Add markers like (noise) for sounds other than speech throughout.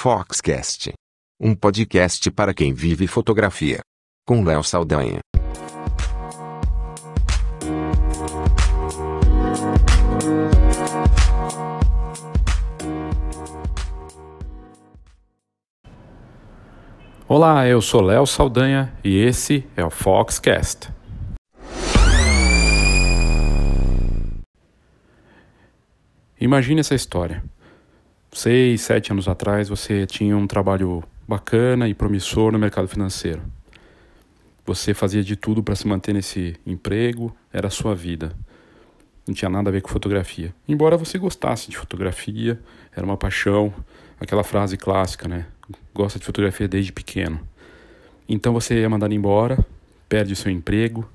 Foxcast. Um podcast para quem vive fotografia. Com Léo Saldanha. Olá, eu sou Léo Saldanha e esse é o Foxcast. Imagine essa história. Seis, sete anos atrás você tinha um trabalho bacana e promissor no mercado financeiro. Você fazia de tudo para se manter nesse emprego, era a sua vida. Não tinha nada a ver com fotografia. Embora você gostasse de fotografia, era uma paixão, aquela frase clássica, né? Gosta de fotografia desde pequeno. Então você é mandado embora, perde o seu emprego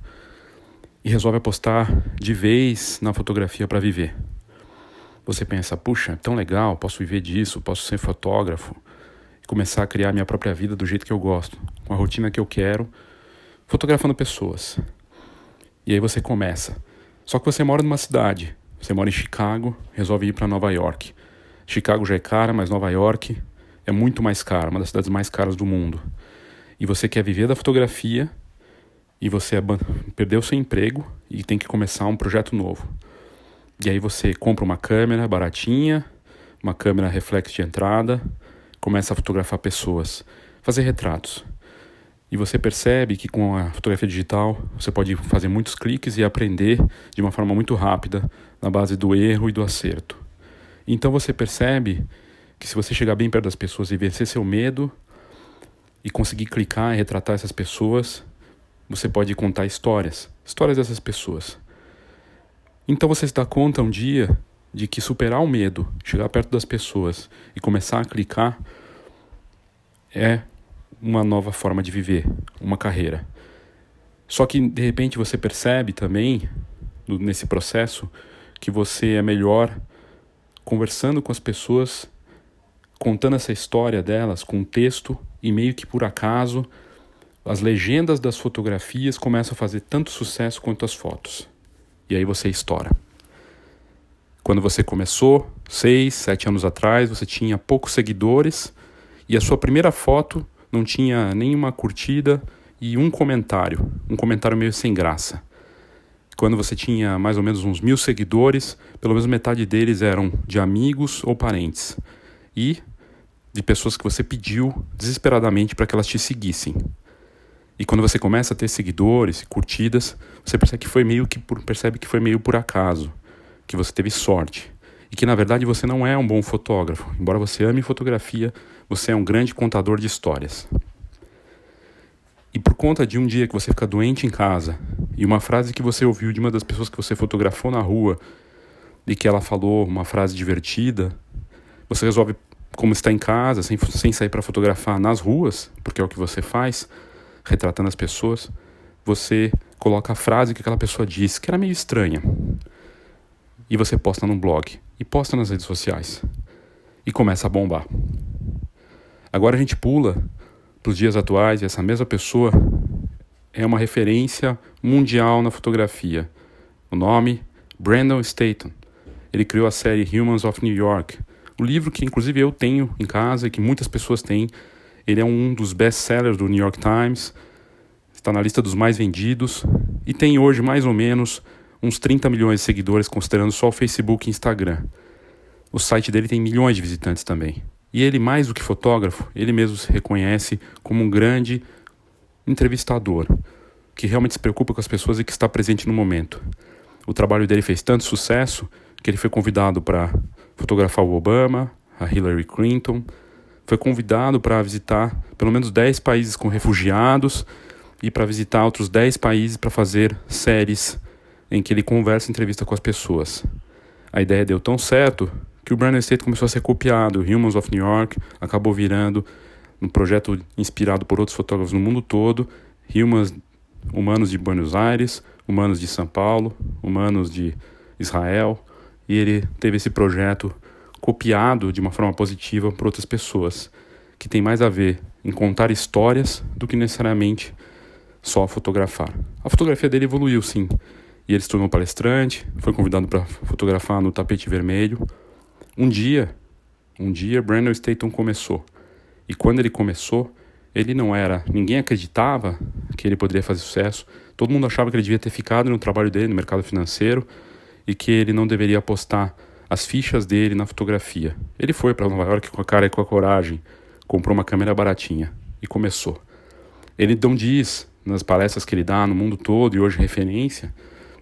e resolve apostar de vez na fotografia para viver. Você pensa, puxa, tão legal, posso viver disso, posso ser fotógrafo e começar a criar minha própria vida do jeito que eu gosto, com a rotina que eu quero, fotografando pessoas. E aí você começa. Só que você mora numa cidade, você mora em Chicago, resolve ir para Nova York. Chicago já é cara, mas Nova York é muito mais cara, uma das cidades mais caras do mundo. E você quer viver da fotografia e você perdeu seu emprego e tem que começar um projeto novo. E aí você compra uma câmera baratinha, uma câmera reflex de entrada, começa a fotografar pessoas, fazer retratos. E você percebe que com a fotografia digital você pode fazer muitos cliques e aprender de uma forma muito rápida na base do erro e do acerto. Então você percebe que se você chegar bem perto das pessoas e vencer seu medo e conseguir clicar e retratar essas pessoas, você pode contar histórias, histórias dessas pessoas. Então você se dá conta um dia de que superar o medo, chegar perto das pessoas e começar a clicar é uma nova forma de viver, uma carreira. Só que de repente você percebe também nesse processo que você é melhor conversando com as pessoas, contando essa história delas com texto e meio que por acaso as legendas das fotografias começam a fazer tanto sucesso quanto as fotos e aí você estoura. Quando você começou, seis, sete anos atrás, você tinha poucos seguidores e a sua primeira foto não tinha nenhuma curtida e um comentário, um comentário meio sem graça. Quando você tinha mais ou menos uns mil seguidores, pelo menos metade deles eram de amigos ou parentes e de pessoas que você pediu desesperadamente para que elas te seguissem. E quando você começa a ter seguidores e curtidas, você percebe que foi meio que por, percebe que foi meio por acaso, que você teve sorte e que na verdade você não é um bom fotógrafo. Embora você ame fotografia, você é um grande contador de histórias. E por conta de um dia que você fica doente em casa e uma frase que você ouviu de uma das pessoas que você fotografou na rua e que ela falou uma frase divertida, você resolve, como está em casa, sem, sem sair para fotografar nas ruas, porque é o que você faz, retratando as pessoas, você coloca a frase que aquela pessoa disse, que era meio estranha, e você posta num blog, e posta nas redes sociais, e começa a bombar. Agora a gente pula para os dias atuais e essa mesma pessoa é uma referência mundial na fotografia. O nome, Brandon Staton. Ele criou a série Humans of New York, o livro que inclusive eu tenho em casa e que muitas pessoas têm, ele é um dos best-sellers do New York Times, está na lista dos mais vendidos e tem hoje mais ou menos uns 30 milhões de seguidores, considerando só o Facebook e Instagram. O site dele tem milhões de visitantes também. E ele, mais do que fotógrafo, ele mesmo se reconhece como um grande entrevistador, que realmente se preocupa com as pessoas e que está presente no momento. O trabalho dele fez tanto sucesso que ele foi convidado para fotografar o Obama, a Hillary Clinton, foi convidado para visitar pelo menos 10 países com refugiados e para visitar outros 10 países para fazer séries em que ele conversa e entrevista com as pessoas. A ideia deu tão certo que o Brandon State começou a ser copiado. Humans of New York acabou virando um projeto inspirado por outros fotógrafos no mundo todo. Humans, humanos de Buenos Aires, humanos de São Paulo, humanos de Israel. E ele teve esse projeto copiado de uma forma positiva por outras pessoas, que tem mais a ver em contar histórias do que necessariamente só fotografar. A fotografia dele evoluiu sim, e ele se tornou palestrante, foi convidado para fotografar no tapete vermelho. Um dia, Um dia Brandon Staton começou. E quando ele começou, ele não era. Ninguém acreditava que ele poderia fazer sucesso. Todo mundo achava que ele devia ter ficado no trabalho dele, no mercado financeiro, e que ele não deveria apostar as fichas dele na fotografia. Ele foi para Nova York com a cara e com a coragem, comprou uma câmera baratinha e começou. Ele não diz, nas palestras que ele dá no mundo todo e hoje referência,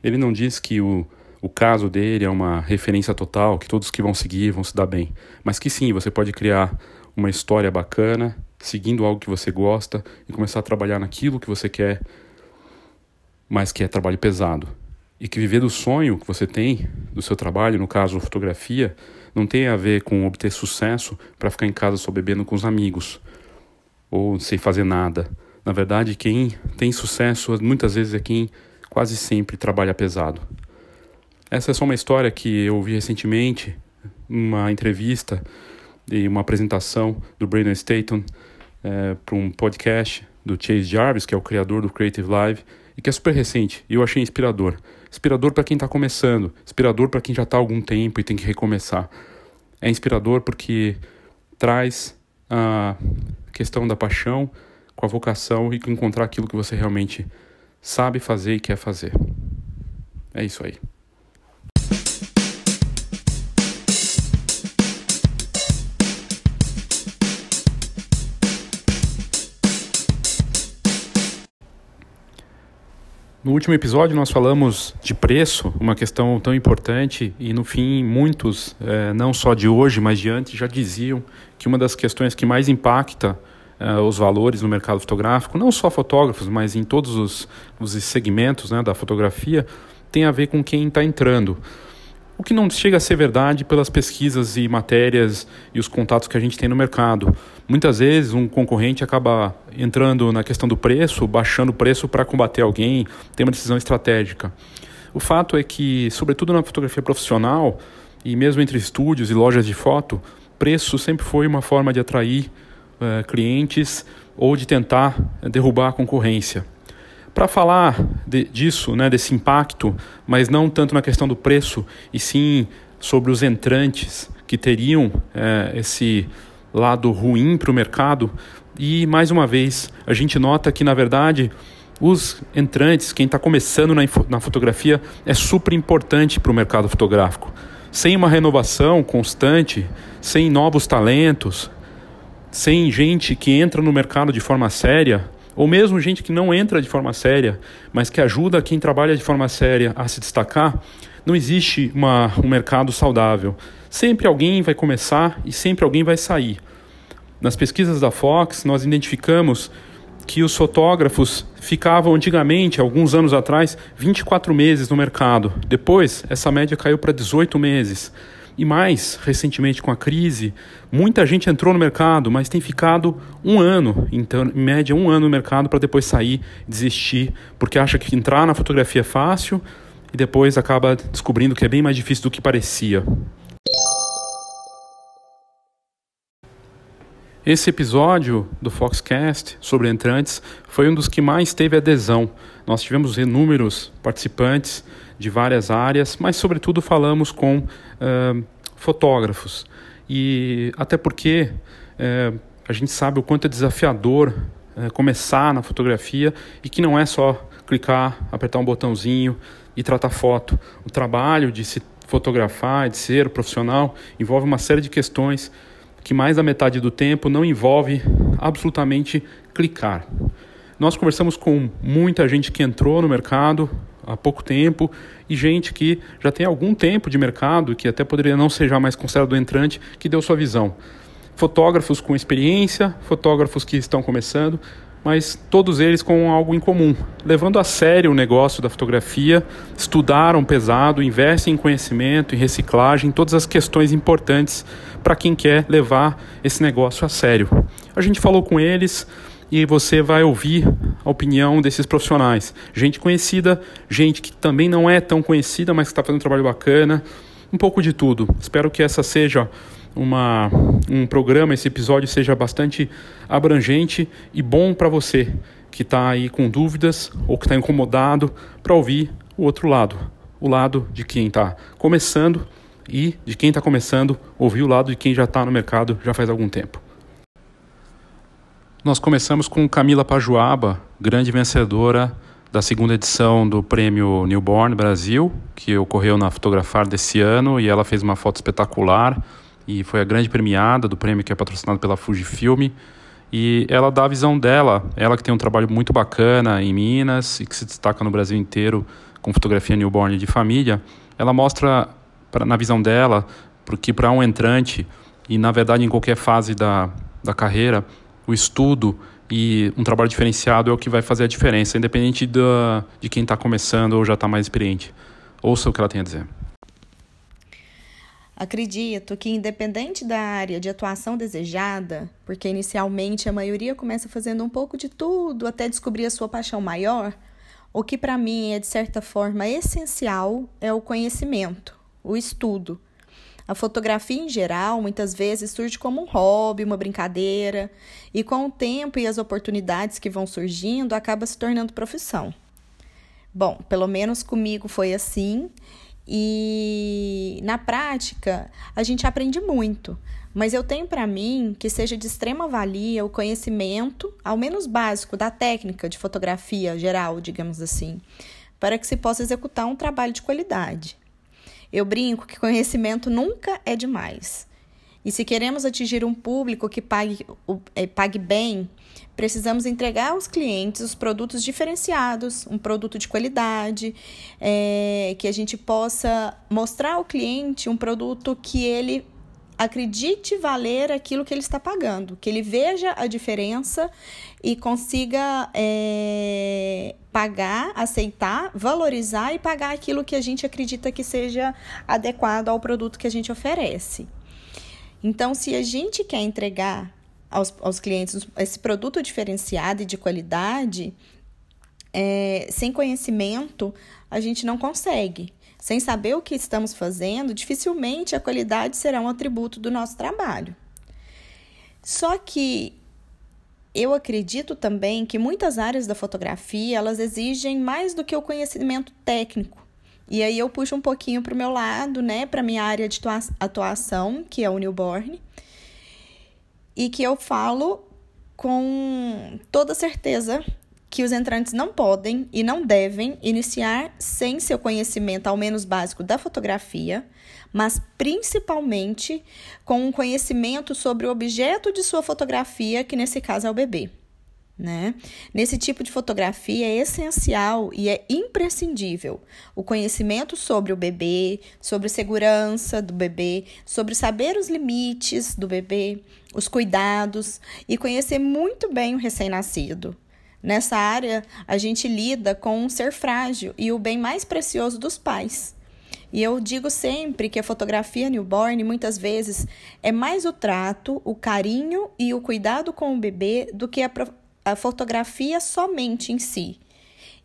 ele não diz que o, o caso dele é uma referência total, que todos que vão seguir vão se dar bem, mas que sim, você pode criar uma história bacana, seguindo algo que você gosta e começar a trabalhar naquilo que você quer, mas que é trabalho pesado. E que viver do sonho que você tem, do seu trabalho, no caso fotografia, não tem a ver com obter sucesso para ficar em casa só bebendo com os amigos ou sem fazer nada. Na verdade, quem tem sucesso muitas vezes é quem quase sempre trabalha pesado. Essa é só uma história que eu ouvi recentemente, uma entrevista e uma apresentação do Brandon Staton é, para um podcast do Chase Jarvis, que é o criador do Creative Live, e que é super recente, e eu achei inspirador. Inspirador para quem está começando, inspirador para quem já está há algum tempo e tem que recomeçar. É inspirador porque traz a questão da paixão com a vocação e encontrar aquilo que você realmente sabe fazer e quer fazer. É isso aí. No último episódio nós falamos de preço, uma questão tão importante, e no fim muitos, é, não só de hoje, mas de antes, já diziam que uma das questões que mais impacta é, os valores no mercado fotográfico, não só fotógrafos, mas em todos os, os segmentos né, da fotografia, tem a ver com quem está entrando. O que não chega a ser verdade pelas pesquisas e matérias e os contatos que a gente tem no mercado. Muitas vezes um concorrente acaba entrando na questão do preço, baixando o preço para combater alguém, tem uma decisão estratégica. O fato é que, sobretudo na fotografia profissional e mesmo entre estúdios e lojas de foto, preço sempre foi uma forma de atrair uh, clientes ou de tentar derrubar a concorrência. Para falar de, disso, né, desse impacto, mas não tanto na questão do preço, e sim sobre os entrantes que teriam é, esse lado ruim para o mercado. E mais uma vez, a gente nota que na verdade os entrantes, quem está começando na, na fotografia, é super importante para o mercado fotográfico. Sem uma renovação constante, sem novos talentos, sem gente que entra no mercado de forma séria, ou mesmo gente que não entra de forma séria, mas que ajuda quem trabalha de forma séria a se destacar, não existe uma, um mercado saudável. Sempre alguém vai começar e sempre alguém vai sair. Nas pesquisas da Fox, nós identificamos que os fotógrafos ficavam antigamente, alguns anos atrás, 24 meses no mercado. Depois, essa média caiu para 18 meses. E mais, recentemente com a crise, muita gente entrou no mercado, mas tem ficado um ano, então, em média um ano no mercado para depois sair, desistir, porque acha que entrar na fotografia é fácil e depois acaba descobrindo que é bem mais difícil do que parecia. Esse episódio do Foxcast sobre entrantes foi um dos que mais teve adesão. Nós tivemos inúmeros participantes de várias áreas, mas sobretudo falamos com uh, fotógrafos. E até porque uh, a gente sabe o quanto é desafiador uh, começar na fotografia e que não é só clicar, apertar um botãozinho e tratar foto. O trabalho de se fotografar, de ser profissional, envolve uma série de questões que mais da metade do tempo não envolve absolutamente clicar. Nós conversamos com muita gente que entrou no mercado há pouco tempo e gente que já tem algum tempo de mercado, que até poderia não ser já mais considerado entrante, que deu sua visão. Fotógrafos com experiência, fotógrafos que estão começando, mas todos eles com algo em comum. Levando a sério o negócio da fotografia, estudaram pesado, investem em conhecimento, em reciclagem, todas as questões importantes para quem quer levar esse negócio a sério. A gente falou com eles e você vai ouvir a opinião desses profissionais. Gente conhecida, gente que também não é tão conhecida, mas que está fazendo um trabalho bacana, um pouco de tudo. Espero que essa seja uma, um programa, esse episódio seja bastante abrangente e bom para você que está aí com dúvidas ou que está incomodado para ouvir o outro lado, o lado de quem está começando e de quem está começando ouvir o lado de quem já está no mercado já faz algum tempo. Nós começamos com Camila Pajuaba, grande vencedora da segunda edição do prêmio Newborn Brasil, que ocorreu na Fotografar desse ano, e ela fez uma foto espetacular e foi a grande premiada do prêmio que é patrocinado pela Fujifilm. E ela dá a visão dela, ela que tem um trabalho muito bacana em Minas e que se destaca no Brasil inteiro com fotografia newborn de família, ela mostra pra, na visão dela porque para um entrante e na verdade em qualquer fase da, da carreira, o estudo e um trabalho diferenciado é o que vai fazer a diferença, independente da, de quem está começando ou já está mais experiente. Ouça o que ela tem a dizer. Acredito que, independente da área de atuação desejada, porque inicialmente a maioria começa fazendo um pouco de tudo até descobrir a sua paixão maior, o que para mim é de certa forma essencial é o conhecimento, o estudo. A fotografia em geral muitas vezes surge como um hobby, uma brincadeira, e com o tempo e as oportunidades que vão surgindo, acaba se tornando profissão. Bom, pelo menos comigo foi assim, e na prática, a gente aprende muito. Mas eu tenho para mim que seja de extrema valia o conhecimento, ao menos básico, da técnica de fotografia geral, digamos assim, para que se possa executar um trabalho de qualidade. Eu brinco que conhecimento nunca é demais. E se queremos atingir um público que pague, é, pague bem, precisamos entregar aos clientes os produtos diferenciados, um produto de qualidade, é, que a gente possa mostrar ao cliente um produto que ele acredite valer aquilo que ele está pagando, que ele veja a diferença e consiga é, pagar, aceitar, valorizar e pagar aquilo que a gente acredita que seja adequado ao produto que a gente oferece. Então, se a gente quer entregar aos, aos clientes esse produto diferenciado e de qualidade, é, sem conhecimento, a gente não consegue. Sem saber o que estamos fazendo, dificilmente a qualidade será um atributo do nosso trabalho. Só que eu acredito também que muitas áreas da fotografia elas exigem mais do que o conhecimento técnico. E aí eu puxo um pouquinho para o meu lado, né, para minha área de atuação, que é o newborn, e que eu falo com toda certeza que os entrantes não podem e não devem iniciar sem seu conhecimento, ao menos básico, da fotografia, mas principalmente com um conhecimento sobre o objeto de sua fotografia, que nesse caso é o bebê. Né? Nesse tipo de fotografia é essencial e é imprescindível o conhecimento sobre o bebê, sobre segurança do bebê, sobre saber os limites do bebê, os cuidados e conhecer muito bem o recém-nascido. Nessa área, a gente lida com um ser frágil e o bem mais precioso dos pais. E eu digo sempre que a fotografia newborn muitas vezes é mais o trato, o carinho e o cuidado com o bebê do que a, a fotografia somente em si.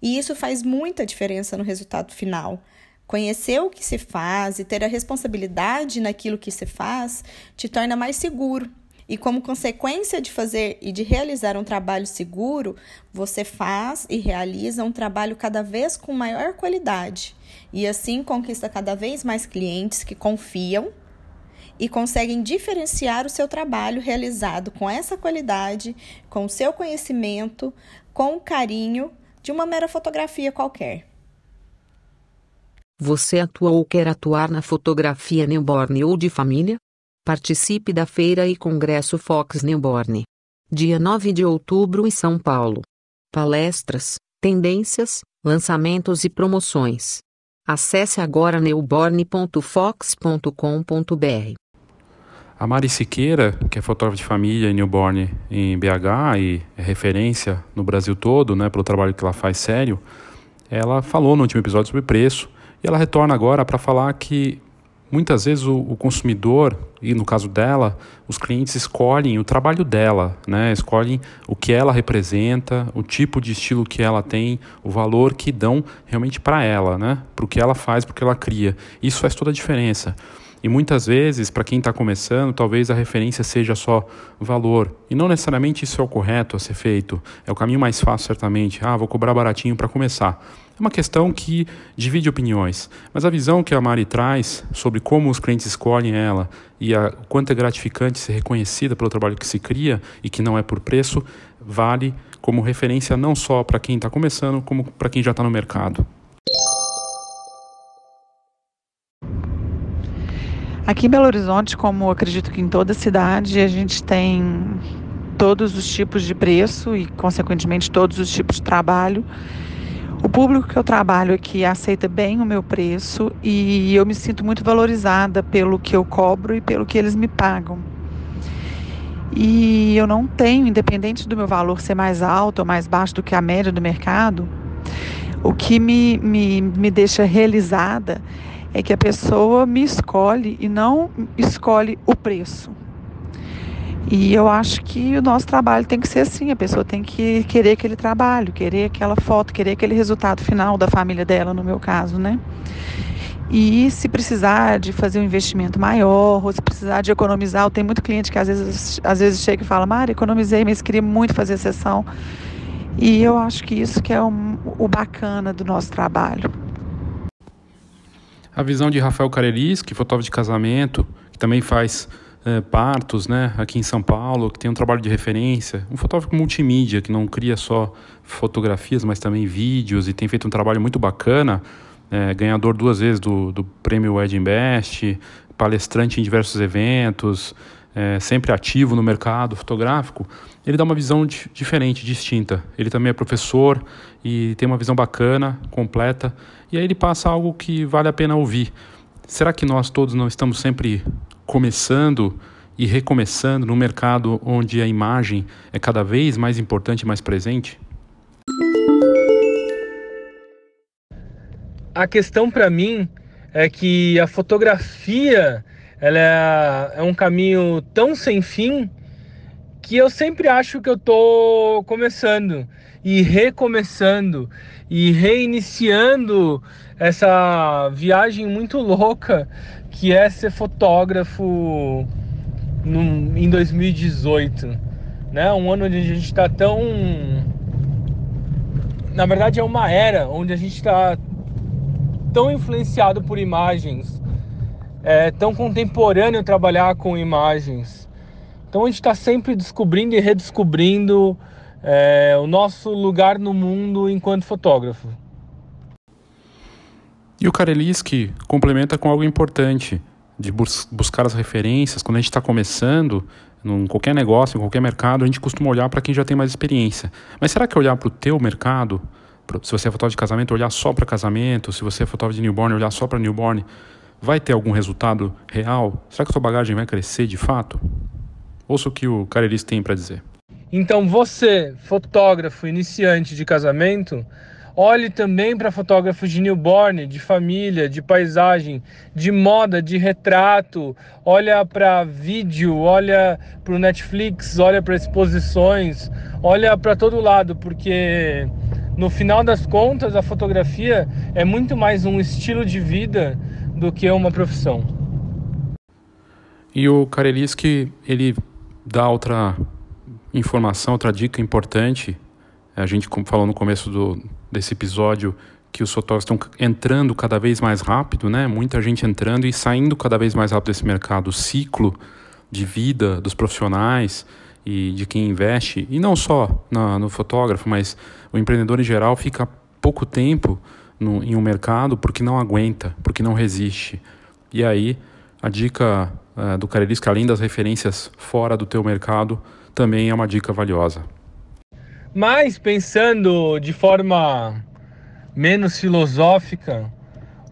E isso faz muita diferença no resultado final. Conhecer o que se faz e ter a responsabilidade naquilo que se faz te torna mais seguro. E como consequência de fazer e de realizar um trabalho seguro, você faz e realiza um trabalho cada vez com maior qualidade. E assim conquista cada vez mais clientes que confiam e conseguem diferenciar o seu trabalho realizado com essa qualidade, com o seu conhecimento, com o carinho de uma mera fotografia qualquer. Você atua ou quer atuar na fotografia newborn ou de família? Participe da Feira e Congresso Fox Newborn. Dia 9 de outubro em São Paulo. Palestras, tendências, lançamentos e promoções. Acesse agora newborn.fox.com.br. A Mari Siqueira, que é fotógrafa de família e newborn em BH e é referência no Brasil todo, né, pelo trabalho que ela faz sério, ela falou no último episódio sobre preço e ela retorna agora para falar que muitas vezes o, o, consumidor, e no caso dela, os clientes escolhem o trabalho dela, né? escolhem o que ela representa, o tipo de estilo que ela tem, o valor que dão realmente para ela, né? para o que ela faz, para o que ela cria. Isso faz toda a diferença. E muitas vezes, para quem está começando, talvez a referência seja só valor. E não necessariamente isso é o correto a ser feito. É o caminho mais fácil, certamente. Ah, vou cobrar baratinho para começar. É uma questão que divide opiniões, mas a visão que a Mari traz sobre como os clientes escolhem ela e a, o quanto é gratificante ser reconhecida pelo trabalho que se cria e que não é por preço, vale como referência não só para quem está começando, como para quem já está no mercado. Aqui em Belo Horizonte, como acredito que em toda cidade, a gente tem todos os tipos de preço e, consequentemente, todos os tipos de trabalho. O público que eu trabalho aqui aceita bem o meu preço e eu me sinto muito valorizada pelo que eu cobro e pelo que eles me pagam. E eu não tenho, independente do meu valor ser mais alto ou mais baixo do que a média do mercado, o que me, me, me deixa realizada é que a pessoa me escolhe e não escolhe o preço. E eu acho que o nosso trabalho tem que ser assim, a pessoa tem que querer aquele trabalho, querer aquela foto, querer aquele resultado final da família dela, no meu caso, né? E se precisar de fazer um investimento maior, ou se precisar de economizar, tem muito cliente que às vezes, às vezes chega e fala, Mari, economizei, mas queria muito fazer a sessão. E eu acho que isso que é o bacana do nosso trabalho. A visão de Rafael Carelis, que é fotógrafo de casamento, que também faz é, partos, né, aqui em São Paulo, que tem um trabalho de referência, um fotógrafo multimídia, que não cria só fotografias, mas também vídeos, e tem feito um trabalho muito bacana, é, ganhador duas vezes do, do prêmio Ed Invest, palestrante em diversos eventos, é, sempre ativo no mercado fotográfico, ele dá uma visão diferente, distinta. Ele também é professor e tem uma visão bacana, completa, e aí ele passa algo que vale a pena ouvir. Será que nós todos não estamos sempre começando e recomeçando no mercado onde a imagem é cada vez mais importante e mais presente? A questão para mim é que a fotografia ela é, é um caminho tão sem fim que eu sempre acho que eu tô começando e recomeçando e reiniciando essa viagem muito louca que é ser fotógrafo no, em 2018, né? Um ano onde a gente está tão, na verdade é uma era onde a gente está tão influenciado por imagens, é tão contemporâneo trabalhar com imagens. Então a gente está sempre descobrindo e redescobrindo é, o nosso lugar no mundo enquanto fotógrafo. E o Kareliski complementa com algo importante, de bus buscar as referências. Quando a gente está começando, em qualquer negócio, em qualquer mercado, a gente costuma olhar para quem já tem mais experiência. Mas será que olhar para o teu mercado, se você é fotógrafo de casamento, olhar só para casamento, se você é fotógrafo de newborn, olhar só para newborn, vai ter algum resultado real? Será que a sua bagagem vai crescer de fato? Ouça o que o Carelis tem para dizer. Então você, fotógrafo iniciante de casamento, Olhe também para fotógrafos de newborn, de família, de paisagem, de moda, de retrato. Olha para vídeo, olha para o Netflix, olha para exposições, olha para todo lado, porque no final das contas a fotografia é muito mais um estilo de vida do que uma profissão. E o Kareliski, ele dá outra informação, outra dica importante. A gente falou no começo do, desse episódio que os fotógrafos estão entrando cada vez mais rápido, né? Muita gente entrando e saindo cada vez mais rápido desse mercado. O ciclo de vida dos profissionais e de quem investe, e não só na, no fotógrafo, mas o empreendedor em geral fica pouco tempo no, em um mercado porque não aguenta, porque não resiste. E aí, a dica uh, do Carelisca, além das referências fora do teu mercado, também é uma dica valiosa. Mas pensando de forma menos filosófica,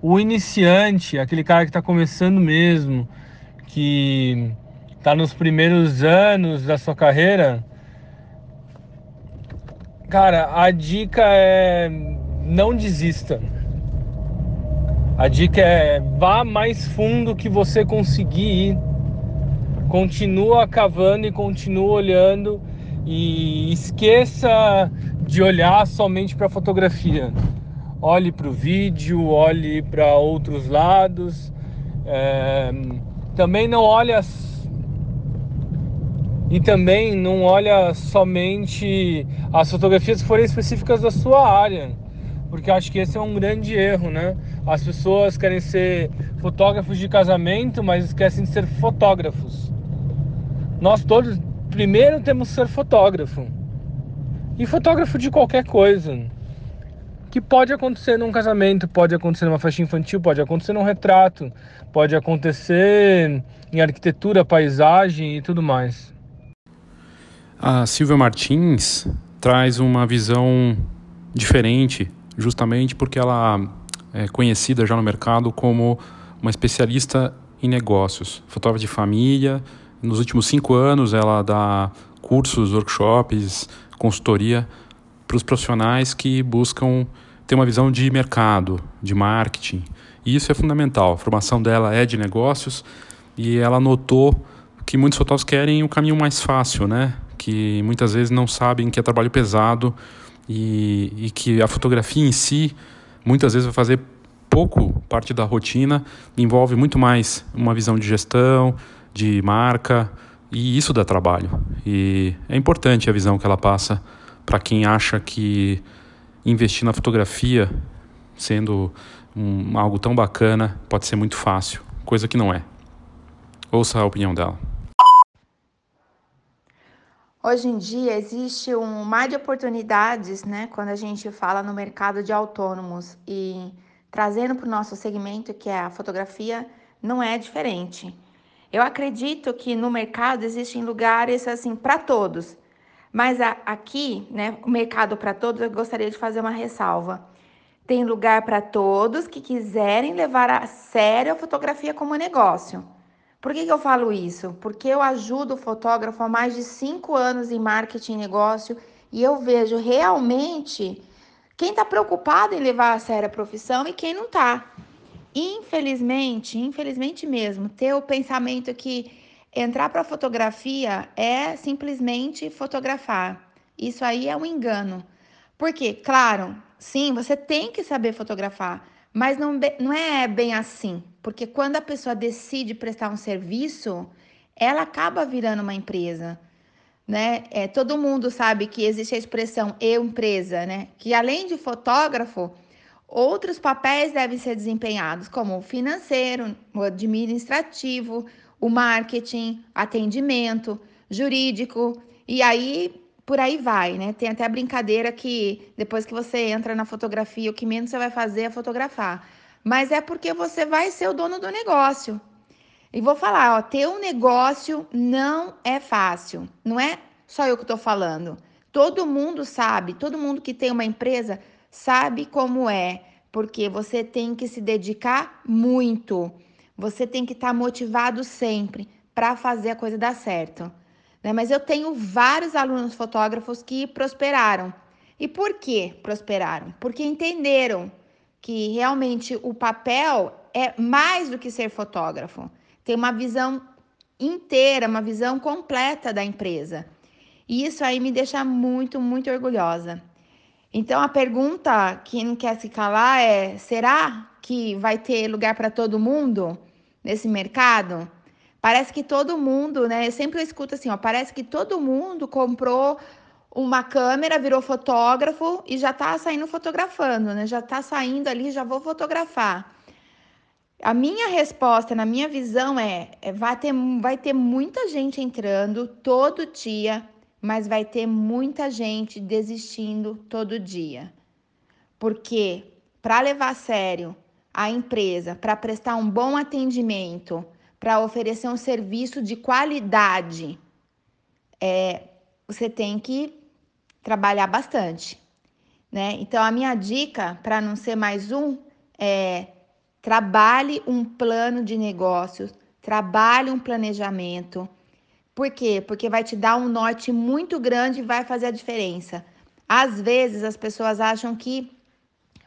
o iniciante, aquele cara que está começando mesmo, que está nos primeiros anos da sua carreira, cara, a dica é não desista. A dica é vá mais fundo que você conseguir ir. Continua cavando e continua olhando e esqueça de olhar somente para a fotografia. Olhe para o vídeo, olhe para outros lados É, também não olha e também não olha somente as fotografias que forem específicas da sua área, porque acho que esse é um grande erro, né? As pessoas querem ser fotógrafos de casamento, mas esquecem de ser fotógrafos. Nós todos, primeiro, temos que ser fotógrafo. E fotógrafo de qualquer coisa. Que pode acontecer num casamento, pode acontecer numa festa infantil, pode acontecer num retrato, pode acontecer em arquitetura, paisagem e tudo mais. A Silvia Martins traz uma visão diferente, justamente porque ela é conhecida já no mercado como uma especialista em negócios, fotógrafa de família. Nos últimos cinco anos, ela dá cursos, workshops, consultoria para os profissionais que buscam ter uma visão de mercado, de marketing. E isso é fundamental. A formação dela é de negócios e ela notou que muitos fotógrafos querem o caminho mais fácil, né? que muitas vezes não sabem que é trabalho pesado e, e que a fotografia em si muitas vezes vai fazer pouco parte da rotina, envolve muito mais uma visão de gestão, de marca, e isso dá trabalho. E é importante a visão que ela passa para quem acha que investir na fotografia, sendo um, algo tão bacana, pode ser muito fácil, coisa que não é. Ouça a opinião dela. Hoje em dia existe um mar de oportunidades, né, quando a gente fala no mercado de autônomos e trazendo para o nosso segmento, que é a fotografia, não é diferente. Eu acredito que no mercado existem lugares assim para todos, mas a, aqui, né, o mercado para todos, eu gostaria de fazer uma ressalva. Tem lugar para todos que quiserem levar a sério a fotografia como negócio. Por que, que eu falo isso? Porque eu ajudo o fotógrafo há mais de cinco anos em marketing e negócio e eu vejo realmente quem está preocupado em levar a sério a profissão e quem não está. Infelizmente, infelizmente mesmo, ter o pensamento que entrar para fotografia é simplesmente fotografar. Isso aí é um engano. Porque, claro, sim, você tem que saber fotografar, mas não, não é bem assim, porque quando a pessoa decide prestar um serviço, ela acaba virando uma empresa. Né? É, todo mundo sabe que existe a expressão eu empresa, né? Que além de fotógrafo, outros papéis devem ser desempenhados, como o financeiro, o administrativo, o marketing, atendimento, jurídico, e aí por aí vai, né? Tem até a brincadeira que depois que você entra na fotografia, o que menos você vai fazer é fotografar. Mas é porque você vai ser o dono do negócio. E vou falar, ó, ter um negócio não é fácil. Não é só eu que estou falando. Todo mundo sabe, todo mundo que tem uma empresa sabe como é, porque você tem que se dedicar muito. Você tem que estar tá motivado sempre para fazer a coisa dar certo. Né? Mas eu tenho vários alunos fotógrafos que prosperaram. E por que prosperaram? Porque entenderam que realmente o papel é mais do que ser fotógrafo. Tem uma visão inteira, uma visão completa da empresa. E isso aí me deixa muito, muito orgulhosa. Então a pergunta que não quer se calar é: será que vai ter lugar para todo mundo nesse mercado? Parece que todo mundo, né? Eu sempre escuto assim, ó, parece que todo mundo comprou uma câmera, virou fotógrafo e já tá saindo fotografando, né? Já tá saindo ali, já vou fotografar. A minha resposta, na minha visão, é, é vai, ter, vai ter muita gente entrando todo dia, mas vai ter muita gente desistindo todo dia. Porque para levar a sério a empresa, para prestar um bom atendimento, para oferecer um serviço de qualidade, é, você tem que trabalhar bastante, né? Então a minha dica para não ser mais um é trabalhe um plano de negócios, trabalhe um planejamento. Por quê? Porque vai te dar um norte muito grande e vai fazer a diferença. Às vezes as pessoas acham que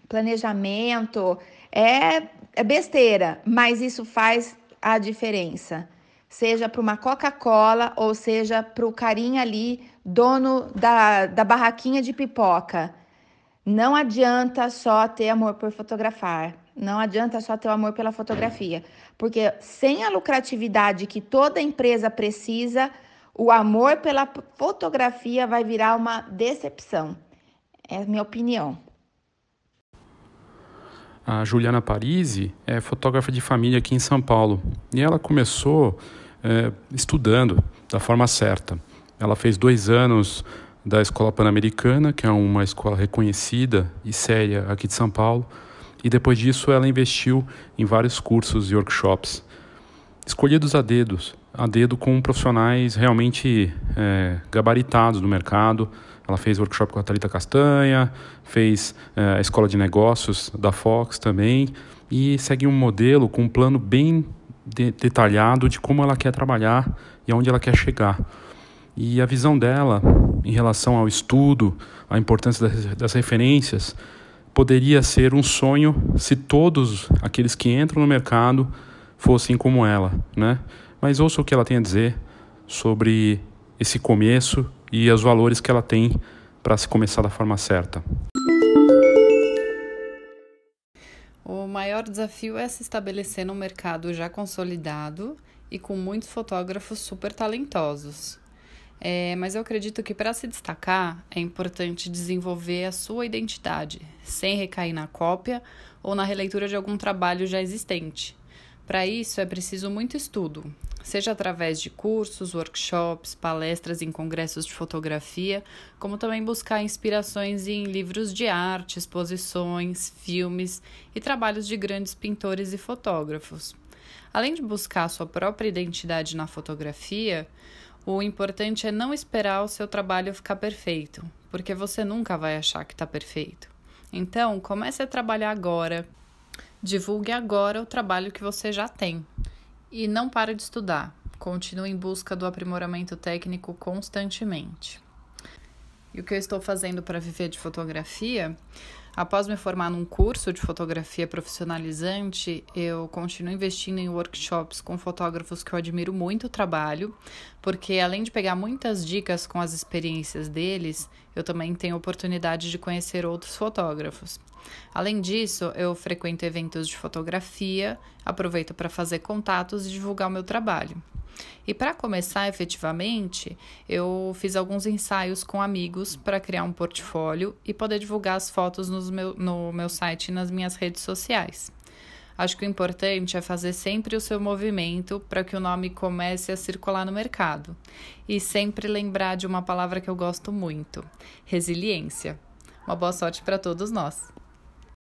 planejamento é, é besteira, mas isso faz a diferença. Seja para uma Coca-Cola ou seja para o carinha ali, dono da, da barraquinha de pipoca. Não adianta só ter amor por fotografar. Não adianta só ter o amor pela fotografia, porque sem a lucratividade que toda empresa precisa, o amor pela fotografia vai virar uma decepção. É a minha opinião. A Juliana Parisi é fotógrafa de família aqui em São Paulo e ela começou é, estudando da forma certa. Ela fez dois anos da Escola Pan-Americana, que é uma escola reconhecida e séria aqui de São Paulo, e depois disso ela investiu em vários cursos e workshops, escolhidos a dedos, a dedo com profissionais realmente é, gabaritados no mercado. Ela fez workshop com a Thalita Castanha, fez é, a Escola de Negócios da Fox também, e segue um modelo com um plano bem de detalhado de como ela quer trabalhar e aonde ela quer chegar. E a visão dela em relação ao estudo, a importância das, das referências, poderia ser um sonho se todos aqueles que entram no mercado fossem como ela, né? Mas ouça o que ela tem a dizer sobre esse começo e os valores que ela tem para se começar da forma certa. O maior desafio é se estabelecer num mercado já consolidado e com muitos fotógrafos super talentosos. É, mas eu acredito que para se destacar é importante desenvolver a sua identidade, sem recair na cópia ou na releitura de algum trabalho já existente. Para isso é preciso muito estudo, seja através de cursos, workshops, palestras em congressos de fotografia, como também buscar inspirações em livros de arte, exposições, filmes e trabalhos de grandes pintores e fotógrafos. Além de buscar sua própria identidade na fotografia, o importante é não esperar o seu trabalho ficar perfeito, porque você nunca vai achar que está perfeito. Então, comece a trabalhar agora. Divulgue agora o trabalho que você já tem. E não pare de estudar. Continue em busca do aprimoramento técnico constantemente. E o que eu estou fazendo para viver de fotografia? Após me formar num curso de fotografia profissionalizante, eu continuo investindo em workshops com fotógrafos que eu admiro muito o trabalho, porque além de pegar muitas dicas com as experiências deles, eu também tenho oportunidade de conhecer outros fotógrafos. Além disso, eu frequento eventos de fotografia, aproveito para fazer contatos e divulgar o meu trabalho. E para começar efetivamente, eu fiz alguns ensaios com amigos para criar um portfólio e poder divulgar as fotos no meu, no meu site e nas minhas redes sociais. Acho que o importante é fazer sempre o seu movimento para que o nome comece a circular no mercado. E sempre lembrar de uma palavra que eu gosto muito: resiliência. Uma boa sorte para todos nós.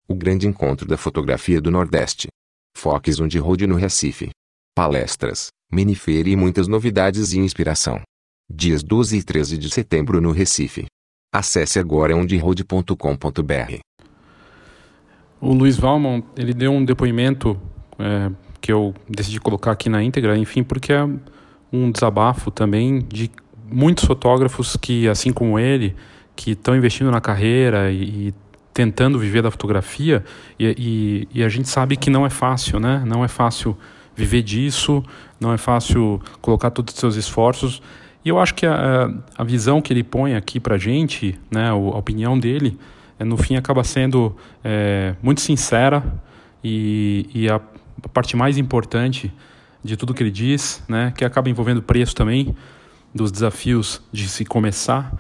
O grande encontro da fotografia do Nordeste. Fox on the Road no Recife. Palestras, minifeira e muitas novidades e inspiração. Dias 12 e 13 de setembro no Recife. Acesse agora onderoad.com.br. O Luiz Valmont, ele deu um depoimento é, que eu decidi colocar aqui na íntegra, enfim, porque é um desabafo também de muitos fotógrafos que, assim como ele, que estão investindo na carreira e, e tentando viver da fotografia, e, e, e, a gente sabe que não é fácil, né? Não é fácil viver disso, não é fácil colocar todos os seus esforços. E eu acho que a, a visão que ele põe aqui para a gente, né, a opinião dele, é, no fim acaba sendo é, muito sincera e, e a, a, parte mais importante de tudo que ele diz, né, que acaba envolvendo preço também, dos desafios de se começar,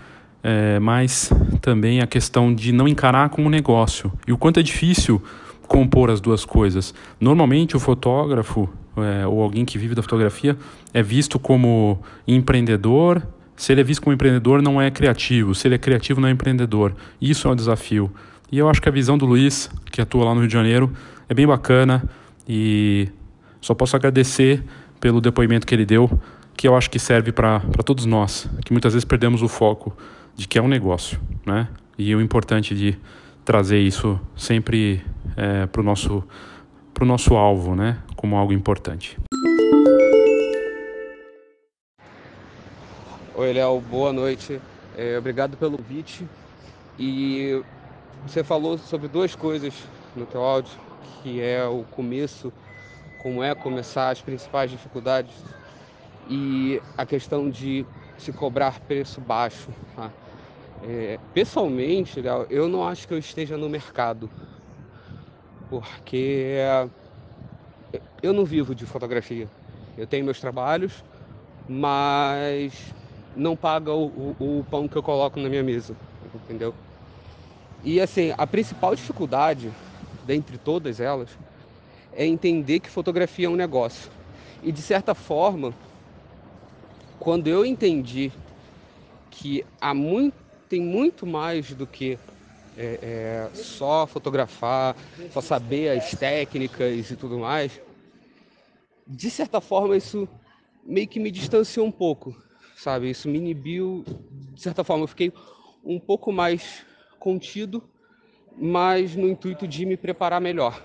é, mas também a questão de não encarar como negócio e o quanto é difícil compor as duas coisas. Normalmente o fotógrafo é, ou alguém que vive da fotografia é visto como empreendedor. Se ele é visto como empreendedor, não é criativo. Se ele é criativo, não é empreendedor. Isso é um desafio. E eu acho que a visão do Luiz, que atua lá no Rio de Janeiro, é bem bacana e só posso agradecer pelo depoimento que ele deu, que eu acho que serve para todos nós, que muitas vezes perdemos o foco de que é um negócio, né? E o importante de trazer isso sempre é, para o nosso, nosso alvo, né? Como algo importante. Oi, Léo, boa noite. É, obrigado pelo convite. E você falou sobre duas coisas no teu áudio, que é o começo, como é começar, as principais dificuldades e a questão de se cobrar preço baixo. Tá? É, pessoalmente, Léo, eu não acho que eu esteja no mercado. porque eu não vivo de fotografia. Eu tenho meus trabalhos, mas não paga o, o, o pão que eu coloco na minha mesa, entendeu? E assim, a principal dificuldade, dentre todas elas, é entender que fotografia é um negócio. E de certa forma, quando eu entendi que há muito, tem muito mais do que é, é, só fotografar, só saber as técnicas e tudo mais, de certa forma isso meio que me distanciou um pouco, sabe? Isso me inibiu, de certa forma, eu fiquei um pouco mais contido, mas no intuito de me preparar melhor.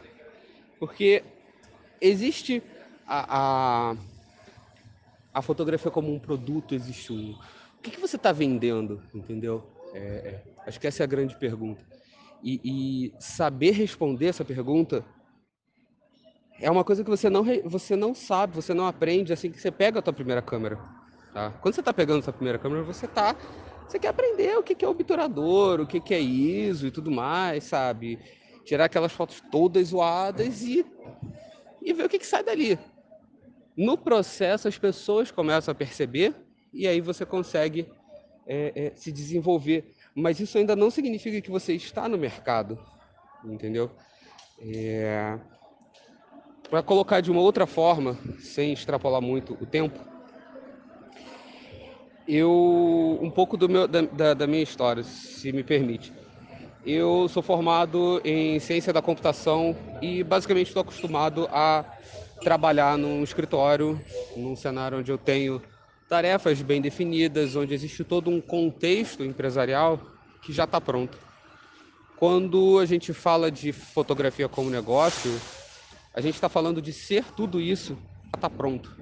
Porque existe a, a, a fotografia como um produto, existe um. O que, que você está vendendo, entendeu? É, é, acho que essa é a grande pergunta. E, e, saber responder essa pergunta é uma coisa que você não, você não sabe, você não aprende assim que você pega a tua primeira câmera. Tá? Quando você está pegando a sua primeira câmera, você tá, você quer aprender o que, que é obturador, o que, que é ISO e tudo mais, sabe? Tirar aquelas fotos todas zoadas e, e ver o que, que sai dali. No processo, as pessoas começam a perceber e aí você consegue é, é, se desenvolver. Mas isso ainda não significa que você está no mercado, entendeu? É... Para colocar de uma outra forma, sem extrapolar muito o tempo, eu um pouco do meu, da, da, da minha história, se me permite. Eu sou formado em ciência da computação e basicamente estou acostumado a trabalhar num escritório, num cenário onde eu tenho tarefas bem definidas, onde existe todo um contexto empresarial que já está pronto. Quando a gente fala de fotografia como negócio, a gente está falando de ser tudo isso está pronto.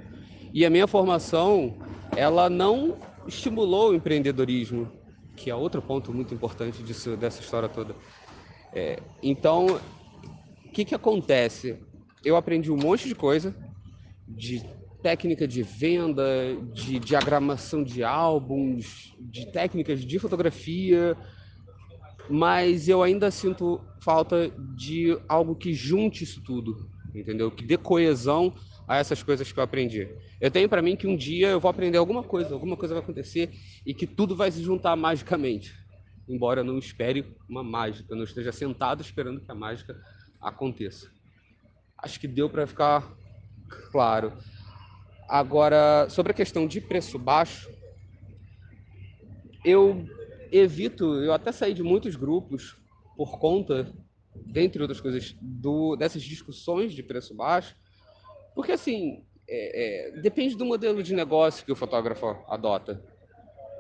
E a minha formação, ela não estimulou o empreendedorismo, que é outro ponto muito importante disso, dessa história toda. É, então, o que, que acontece? Eu aprendi um monte de coisa, de técnica de venda, de diagramação de álbuns, de técnicas de fotografia, mas eu ainda sinto falta de algo que junte isso tudo, entendeu? Que dê coesão a essas coisas que eu aprendi. Eu tenho para mim que um dia eu vou aprender alguma coisa, alguma coisa vai acontecer e que tudo vai se juntar magicamente. Embora eu não espere uma mágica, não esteja sentado esperando que a mágica aconteça. Acho que deu para ficar claro. Agora, sobre a questão de preço baixo, eu evito, eu até saí de muitos grupos por conta, dentre outras coisas, do, dessas discussões de preço baixo, porque assim, é, é, depende do modelo de negócio que o fotógrafo adota.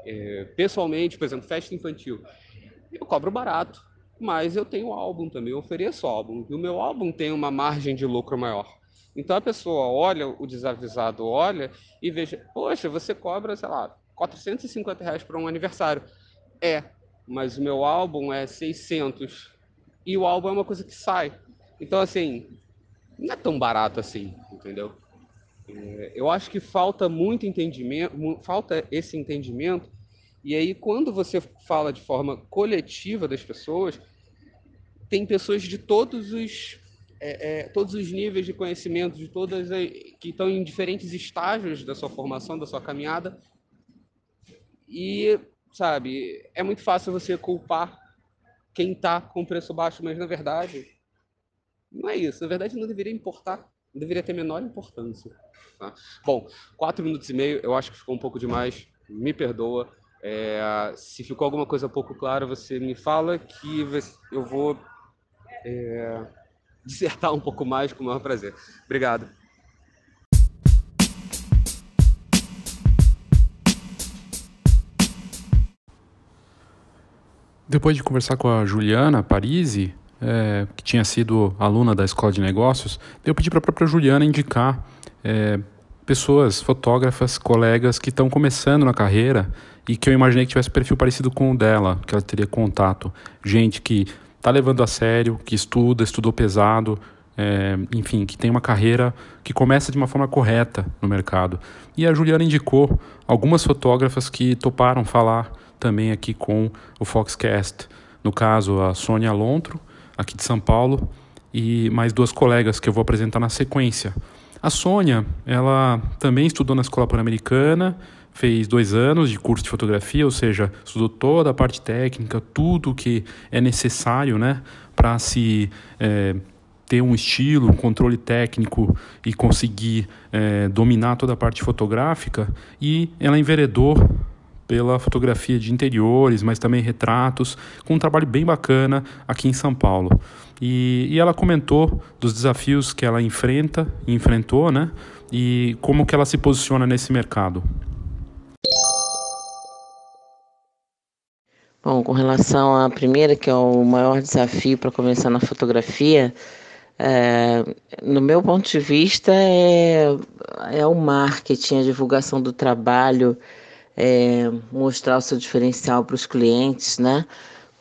É, pessoalmente, por exemplo, festa infantil, eu cobro barato, mas eu tenho álbum também, eu ofereço álbum, e o meu álbum tem uma margem de lucro maior. Então a pessoa olha, o desavisado olha e veja, poxa, você cobra, sei lá, 450 reais para um aniversário. É, mas o meu álbum é 600 e o álbum é uma coisa que sai. Então, assim, não é tão barato assim, entendeu? É, eu acho que falta muito entendimento, falta esse entendimento. E aí, quando você fala de forma coletiva das pessoas, tem pessoas de todos os é, é, todos os níveis de conhecimento, de todas as, que estão em diferentes estágios da sua formação, da sua caminhada. E, sabe, é muito fácil você culpar quem está com preço baixo, mas na verdade não é isso. Na verdade, não deveria importar, não deveria ter menor importância. Tá? Bom, quatro minutos e meio, eu acho que ficou um pouco demais. Me perdoa. É, se ficou alguma coisa pouco clara, você me fala que eu vou é, dissertar um pouco mais com o maior prazer. Obrigado. Depois de conversar com a Juliana Parisi, é, que tinha sido aluna da Escola de Negócios, eu pedi para a própria Juliana indicar é, pessoas, fotógrafas, colegas que estão começando na carreira e que eu imaginei que tivesse perfil parecido com o dela, que ela teria contato. Gente que está levando a sério, que estuda, estudou pesado, é, enfim, que tem uma carreira que começa de uma forma correta no mercado. E a Juliana indicou algumas fotógrafas que toparam falar também aqui com o Foxcast. No caso, a Sônia Lontro, aqui de São Paulo, e mais duas colegas que eu vou apresentar na sequência. A Sônia, ela também estudou na Escola Pan-Americana, fez dois anos de curso de fotografia, ou seja, estudou toda a parte técnica, tudo que é necessário né, para se é, ter um estilo, um controle técnico e conseguir é, dominar toda a parte fotográfica. E ela enveredou pela fotografia de interiores, mas também retratos, com um trabalho bem bacana aqui em São Paulo. E, e ela comentou dos desafios que ela enfrenta, enfrentou, né? E como que ela se posiciona nesse mercado. Bom, com relação à primeira, que é o maior desafio para começar na fotografia, é, no meu ponto de vista, é, é o marketing, a divulgação do trabalho, é, mostrar o seu diferencial para os clientes, né?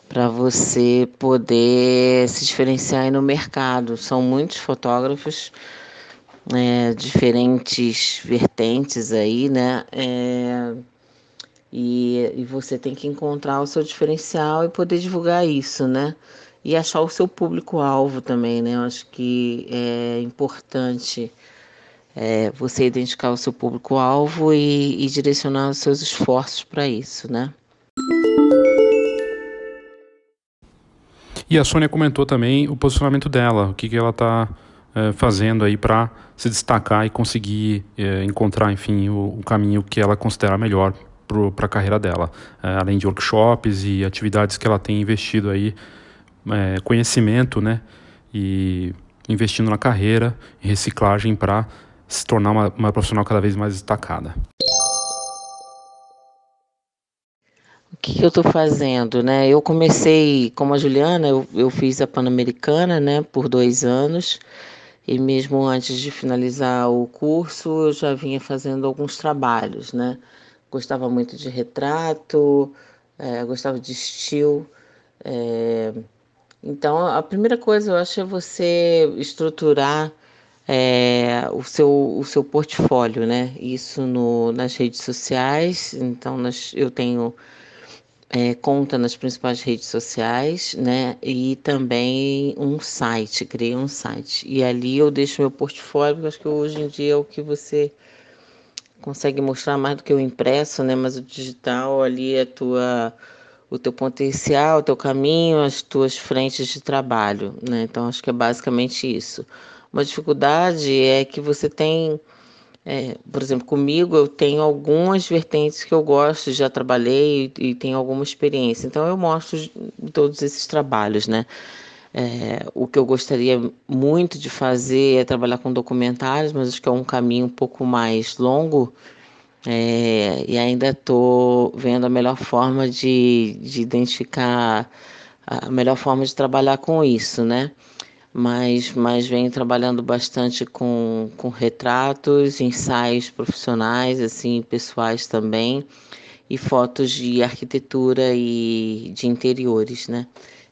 Para você poder se diferenciar aí no mercado. São muitos fotógrafos, é, diferentes vertentes aí, né? É, e, e você tem que encontrar o seu diferencial e poder divulgar isso, né? E achar o seu público-alvo também, né? Eu acho que é importante é, você identificar o seu público-alvo e, e direcionar os seus esforços para isso, né? E a Sônia comentou também o posicionamento dela, o que, que ela está é, fazendo aí para se destacar e conseguir é, encontrar, enfim, o, o, caminho que ela considera melhor para a carreira dela, é, além de workshops e atividades que ela tem investido aí, é, conhecimento, né, e investindo na carreira, em reciclagem para se tornar uma, uma profissional cada vez mais destacada. O que, eu estou fazendo, né? Eu comecei como a Juliana, eu, eu fiz a Pan-Americana, né, por dois anos. E mesmo antes de finalizar o curso, eu já vinha fazendo alguns trabalhos, né? Gostava muito de retrato, é, gostava de estilo. É... Então, a primeira coisa eu acho é você estruturar é, o, seu, o seu portfólio, né? Isso no, nas redes sociais. Então, nas, eu tenho é, conta nas principais redes sociais, né? E também um site, criei um site. E ali eu deixo meu portfólio, acho que hoje em dia é o que você consegue mostrar mais do que o impresso, né? Mas o digital ali é tua o teu potencial, o teu caminho, as tuas frentes de trabalho, né? Então acho que é basicamente isso. Uma dificuldade é que você tem, é, por exemplo, comigo eu tenho algumas vertentes que eu gosto, já trabalhei e, e tenho alguma experiência. Então eu mostro todos esses trabalhos, né? É, o que eu gostaria muito de fazer é trabalhar com documentários, mas acho que é um caminho um pouco mais longo. É, e ainda estou vendo a melhor forma de, de identificar a melhor forma de trabalhar com isso, né? Mas, mas venho trabalhando bastante com, com retratos, ensaios profissionais, assim, pessoais também, e fotos de arquitetura e de interiores, né?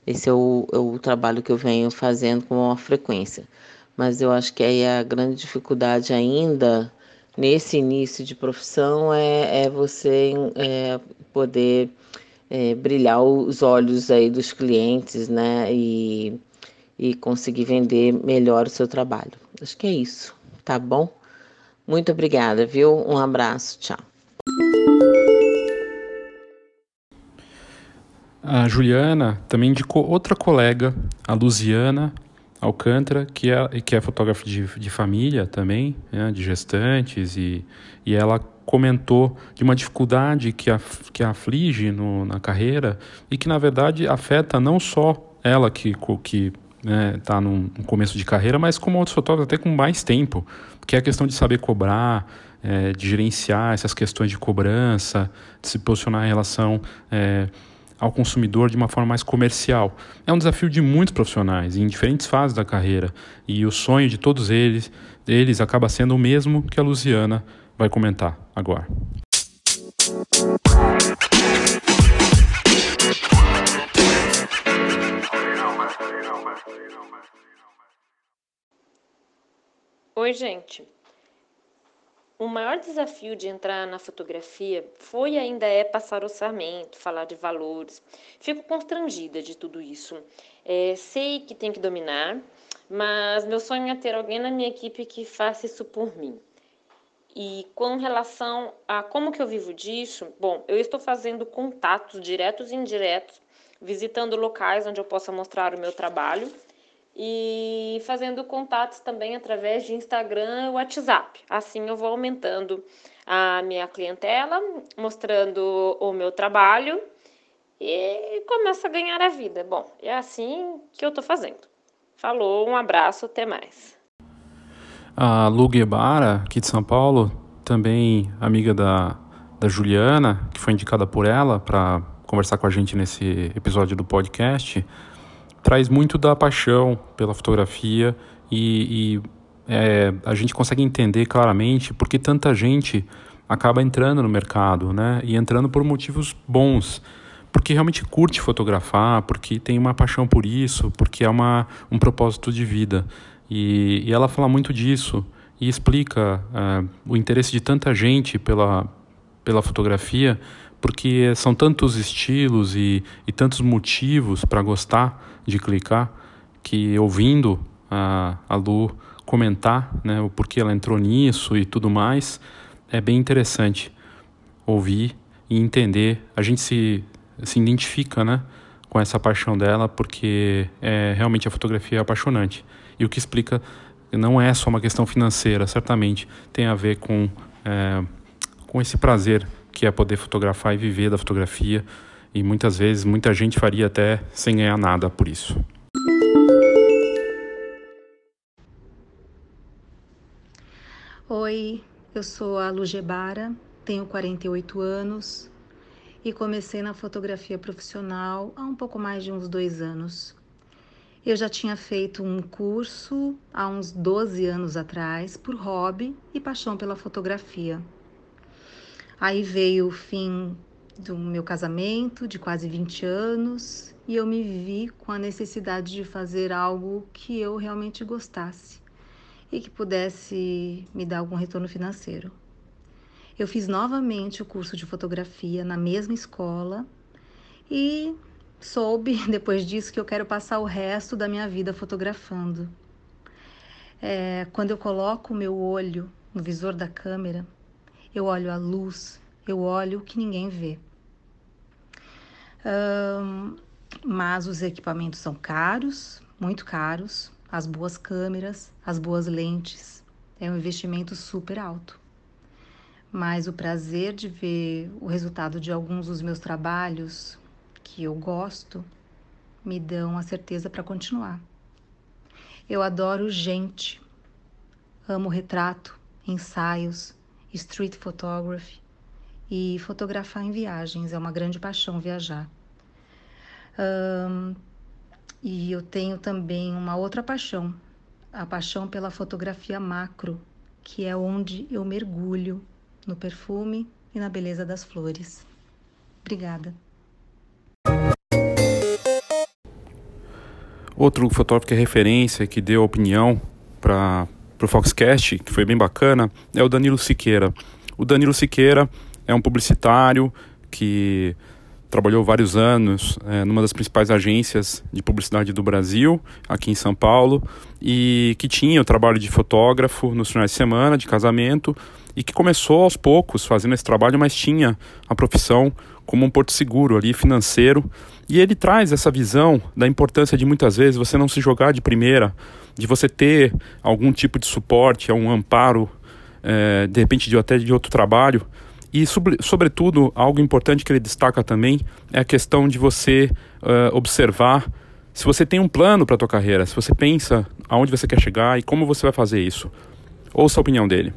Esse é o, é o trabalho que eu venho fazendo com maior frequência. Mas eu acho que aí a grande dificuldade ainda nesse início de profissão é, é você é, poder é, brilhar os olhos aí dos clientes, né? E e conseguir vender melhor o seu trabalho. Acho que é isso, tá bom? Muito obrigada, viu? Um abraço, tchau. A Juliana também indicou outra colega, a Luziana Alcântara, que é, que é fotógrafa de, de família também, né, de gestantes, e, e ela comentou de uma dificuldade que a, que aflige no, na carreira e que, na verdade, afeta não só ela que, que né, tá num, começo de carreira, mas como outros fotógrafos até com mais tempo, que é a questão de saber cobrar, é, de gerenciar essas questões de cobrança, de se posicionar em relação é, ao consumidor de uma forma mais comercial. É um desafio de muitos profissionais em diferentes fases da carreira e o sonho de todos eles, eles acaba sendo o mesmo que a Luciana vai comentar agora. Oi, gente. O maior desafio de entrar na fotografia foi e ainda é passar orçamento, falar de valores. Fico constrangida de tudo isso. É, sei que tem que dominar, mas meu sonho é ter alguém na minha equipe que faça isso por mim. E com relação a como que eu vivo disso, bom, eu estou fazendo contatos diretos e indiretos, visitando locais onde eu possa mostrar o meu trabalho e fazendo contatos também através de Instagram e WhatsApp. Assim eu vou aumentando a minha clientela, mostrando o meu trabalho e começo a ganhar a vida. Bom, é assim que eu estou fazendo. Falou, um abraço, até mais. A Lu Guebara, aqui de São Paulo, também amiga da, da Juliana, que foi indicada por ela para conversar com a gente nesse episódio do podcast, traz muito da paixão pela fotografia e, e é, a gente consegue entender claramente porque tanta gente acaba entrando no mercado, né? E entrando por motivos bons porque realmente curte fotografar, porque tem uma paixão por isso, porque é uma, um propósito de vida. E, e ela fala muito disso e explica uh, o interesse de tanta gente pela, pela fotografia, porque são tantos estilos e, e tantos motivos para gostar de clicar, que ouvindo a, a Lu comentar né, o porquê ela entrou nisso e tudo mais, é bem interessante ouvir e entender. A gente se, se identifica né, com essa paixão dela, porque é, realmente a fotografia é apaixonante e o que explica não é só uma questão financeira, certamente tem a ver com, é, com esse prazer que é poder fotografar e viver da fotografia. E muitas vezes muita gente faria até sem ganhar nada por isso. Oi, eu sou a Lugebara, tenho 48 anos e comecei na fotografia profissional há um pouco mais de uns dois anos. Eu já tinha feito um curso há uns 12 anos atrás por hobby e paixão pela fotografia. Aí veio o fim do meu casamento de quase 20 anos e eu me vi com a necessidade de fazer algo que eu realmente gostasse e que pudesse me dar algum retorno financeiro. Eu fiz novamente o curso de fotografia na mesma escola e soube (laughs) depois disso que eu quero passar o resto da minha vida fotografando. É, quando eu coloco o meu olho no visor da câmera, eu olho a luz, eu olho o que ninguém vê. Um, mas os equipamentos são caros, muito caros, as boas câmeras, as boas lentes. É um investimento super alto. Mas o prazer de ver o resultado de alguns dos meus trabalhos que eu gosto me dão a certeza para continuar. Eu adoro gente, amo retrato, ensaios, street photography e fotografar em viagens. É uma grande paixão viajar. E eu tenho também uma outra paixão, a paixão pela fotografia macro, que é onde eu mergulho no perfume e na beleza das flores. Obrigada. Outro fotógrafo que é referência, que deu opinião para o Foxcast, que foi bem bacana, é o Danilo Siqueira. O Danilo Siqueira é um publicitário que trabalhou vários anos é, numa das principais agências de publicidade do Brasil, aqui em São Paulo, e que tinha o trabalho de fotógrafo nos finais de semana, de casamento, e que começou aos poucos fazendo esse trabalho, mas tinha a profissão como um porto seguro ali, financeiro. E ele traz essa visão da importância de muitas vezes você não se jogar de primeira, de você ter algum tipo de suporte, um amparo, é, de repente de, até de outro trabalho. E, sobre, sobretudo, algo importante que ele destaca também é a questão de você uh, observar se você tem um plano para a tua carreira, se você pensa aonde você quer chegar e como você vai fazer isso. Ouça a opinião dele.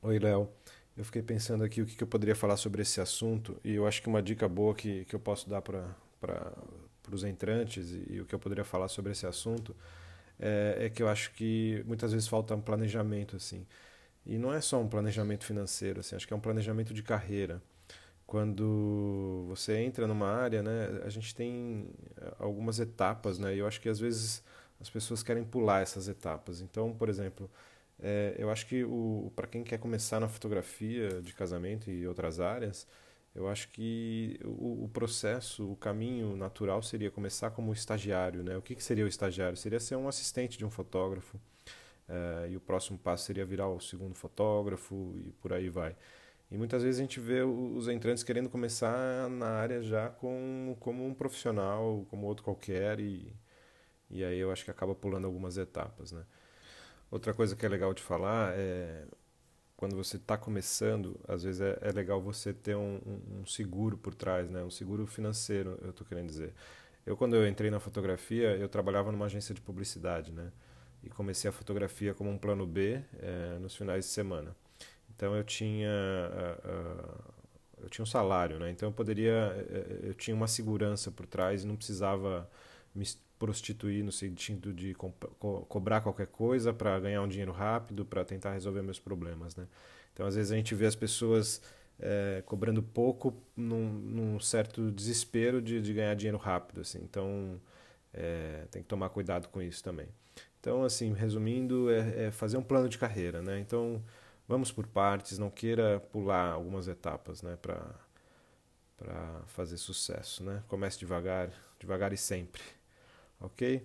Oi, Léo. Eu fiquei pensando aqui o que, eu poderia falar sobre esse assunto e eu acho que uma dica boa que, que eu posso dar para os entrantes e, e, o que eu poderia falar sobre esse assunto é, é, que eu acho que muitas vezes falta um planejamento assim. E não é só um planejamento financeiro, assim, acho que é um planejamento de carreira. Quando você entra numa área, né, a gente tem algumas etapas, né, e eu acho que às vezes as pessoas querem pular essas etapas. Então, por exemplo, é, eu acho que para quem quer começar na fotografia de casamento e outras áreas, Eu acho que o, o, processo, o caminho natural seria começar como estagiário. Né? O que, que seria o estagiário? Seria ser um assistente de um fotógrafo. Uh, e o próximo passo seria virar o segundo fotógrafo e por aí vai. E muitas vezes a gente vê os entrantes querendo começar na área já com, como um profissional, como outro qualquer, e, e aí eu acho que acaba pulando algumas etapas. Né? Outra coisa que é legal de falar é quando você está começando, às vezes é, é legal você ter um, um, um, seguro por trás, né? um seguro financeiro, eu estou querendo dizer. Eu, quando eu entrei na fotografia, eu trabalhava numa agência de publicidade, né? E comecei a fotografia como um plano B é, nos finais de semana. Então eu tinha uh, uh, eu tinha um salário, né? Então eu poderia eu tinha uma segurança por trás e não precisava me prostituir no sentido de co co cobrar qualquer coisa para ganhar um dinheiro rápido, para tentar resolver meus problemas, né? Então às vezes a gente vê as pessoas é, cobrando pouco num, num certo desespero de, de, ganhar dinheiro rápido, assim. Então é, tem que tomar cuidado com isso também. Então assim, resumindo, é, é fazer um plano de carreira, né? Então vamos por partes, não queira pular algumas etapas, né? Para para fazer sucesso, né? Comece devagar, devagar e sempre ok?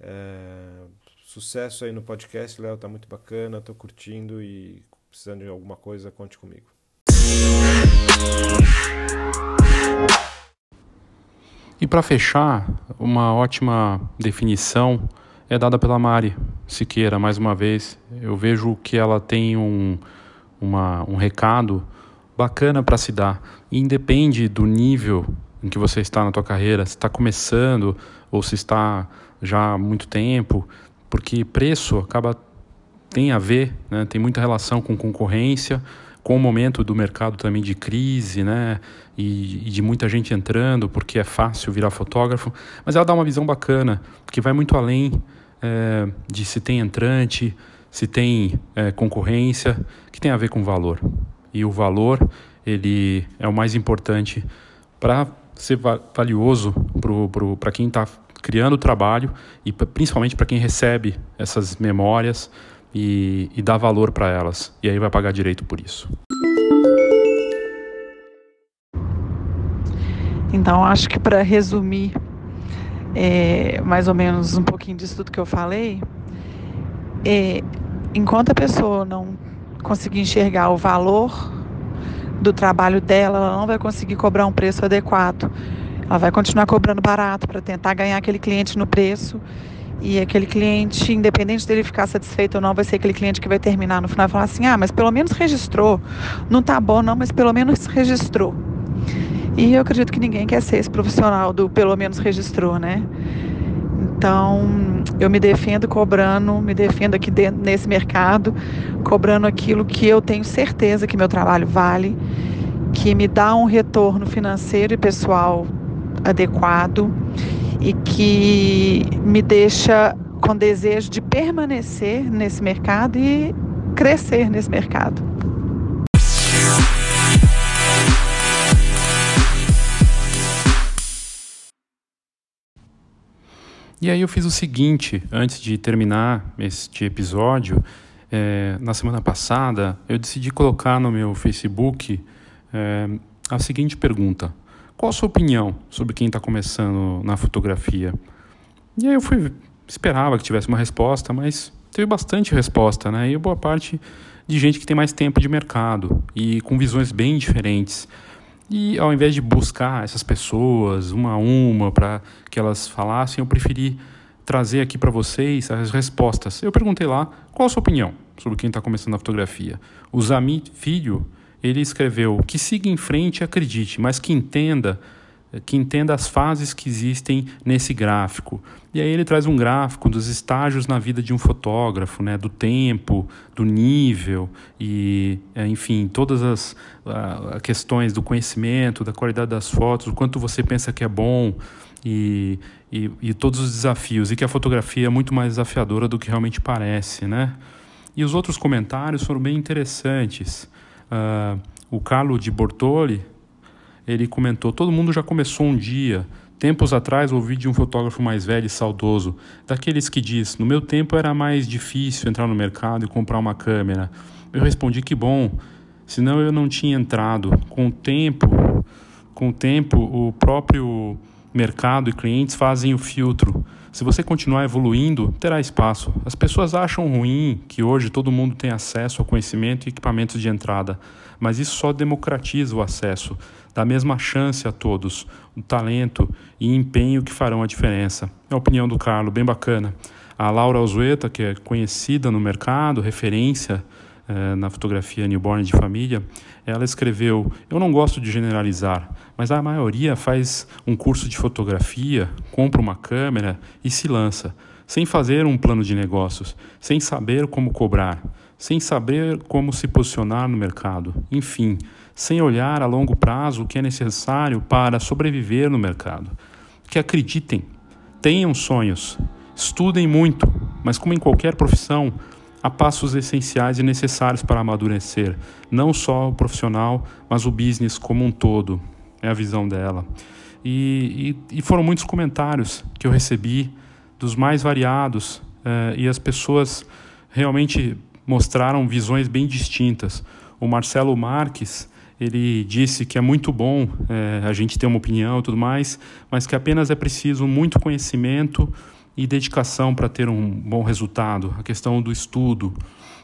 É, sucesso aí no podcast, Léo, tá muito bacana, tô curtindo e precisando de alguma coisa, conte comigo. E para fechar, uma ótima definição é dada pela Mari Siqueira, mais uma vez. Eu vejo que ela tem um, uma, um recado bacana para se dar. Independe do nível em que você está na tua carreira, se está começando ou se está já há muito tempo, porque preço acaba tem a ver, né, tem muita relação com concorrência, com o momento do mercado também de crise, né, e, e de muita gente entrando, porque é fácil virar fotógrafo, mas ela dá uma visão bacana, que vai muito além é, de se tem entrante, se tem é, concorrência, que tem a ver com valor. E o valor, ele é o mais importante para ser valioso para quem está criando o trabalho e principalmente para quem recebe essas memórias e, e dá valor para elas. E aí vai pagar direito por isso. Então, acho que para resumir é, mais ou menos um pouquinho disso tudo que eu falei, é, enquanto a pessoa não conseguir enxergar o valor do trabalho dela, ela não vai conseguir cobrar um preço adequado. Ela vai continuar cobrando barato para tentar ganhar aquele cliente no preço. E aquele cliente, independente dele ficar satisfeito ou não, vai ser aquele cliente que vai terminar no final e falar assim: ah, mas pelo menos registrou. Não tá bom, não, mas pelo menos registrou. E eu acredito que ninguém quer ser esse profissional do pelo menos registrou, né? Então, eu me defendo cobrando, me defendo aqui dentro, nesse mercado, cobrando aquilo que eu tenho certeza que meu trabalho vale, que me dá um retorno financeiro e pessoal adequado e que me deixa com desejo de permanecer nesse mercado e crescer nesse mercado. E aí eu fiz o seguinte, antes de terminar este episódio, é, na semana passada, eu decidi colocar no meu Facebook é, a seguinte pergunta: Qual a sua opinião sobre quem está começando na fotografia? E aí eu fui esperava que tivesse uma resposta, mas teve bastante resposta, né? E boa parte de gente que tem mais tempo de mercado e com visões bem diferentes. E ao invés de buscar essas pessoas uma a uma para que elas falassem, eu preferi trazer aqui para vocês as respostas. Eu perguntei lá qual a sua opinião sobre quem está começando a fotografia. O Zami Filho, ele escreveu que siga em frente e acredite, mas que entenda que entenda as fases que existem nesse gráfico. E aí ele traz um gráfico dos estágios na vida de um fotógrafo, né, do tempo, do nível e, é, enfim, todas as questões do conhecimento, da qualidade das fotos, o quanto você pensa que é bom e, e, e todos os desafios. E que a fotografia é muito mais desafiadora do que realmente parece, né? E os outros comentários foram bem interessantes. Uh, o Carlo de Bortoli, ele comentou: todo mundo já começou um dia. Tempos atrás ouvi de um fotógrafo mais velho e saudoso, daqueles que diz: No meu tempo era mais difícil entrar no mercado e comprar uma câmera. Eu respondi: Que bom, senão eu não tinha entrado. Com o tempo, com o tempo, o próprio mercado e clientes fazem o filtro. Se você continuar evoluindo, terá espaço. As pessoas acham ruim que hoje todo mundo tem acesso ao conhecimento e equipamentos de entrada, mas isso só democratiza o acesso, dá a mesma chance a todos, o talento e empenho que farão a diferença. É a opinião do Carlos, bem bacana. A Laura Alzueta, que é conhecida no mercado, referência eh, na fotografia newborn de família, ela escreveu: Eu não gosto de generalizar, mas a maioria faz um curso de fotografia, compra uma câmera e se lança, sem fazer um plano de negócios, sem saber como cobrar, sem saber como se posicionar no mercado, enfim, sem olhar a longo prazo o que é necessário para sobreviver no mercado. Que acreditem, tenham sonhos, estudem muito, mas como em qualquer profissão, há passos essenciais e necessários para amadurecer, não só o profissional, mas o business como um todo. É a visão dela. E, e, e foram muitos comentários que eu recebi, dos mais variados, eh, e as pessoas realmente mostraram visões bem distintas. O Marcelo Marques ele disse que é muito bom eh, a gente ter uma opinião e tudo mais, mas que apenas é preciso muito conhecimento e dedicação para ter um bom resultado, a questão do estudo.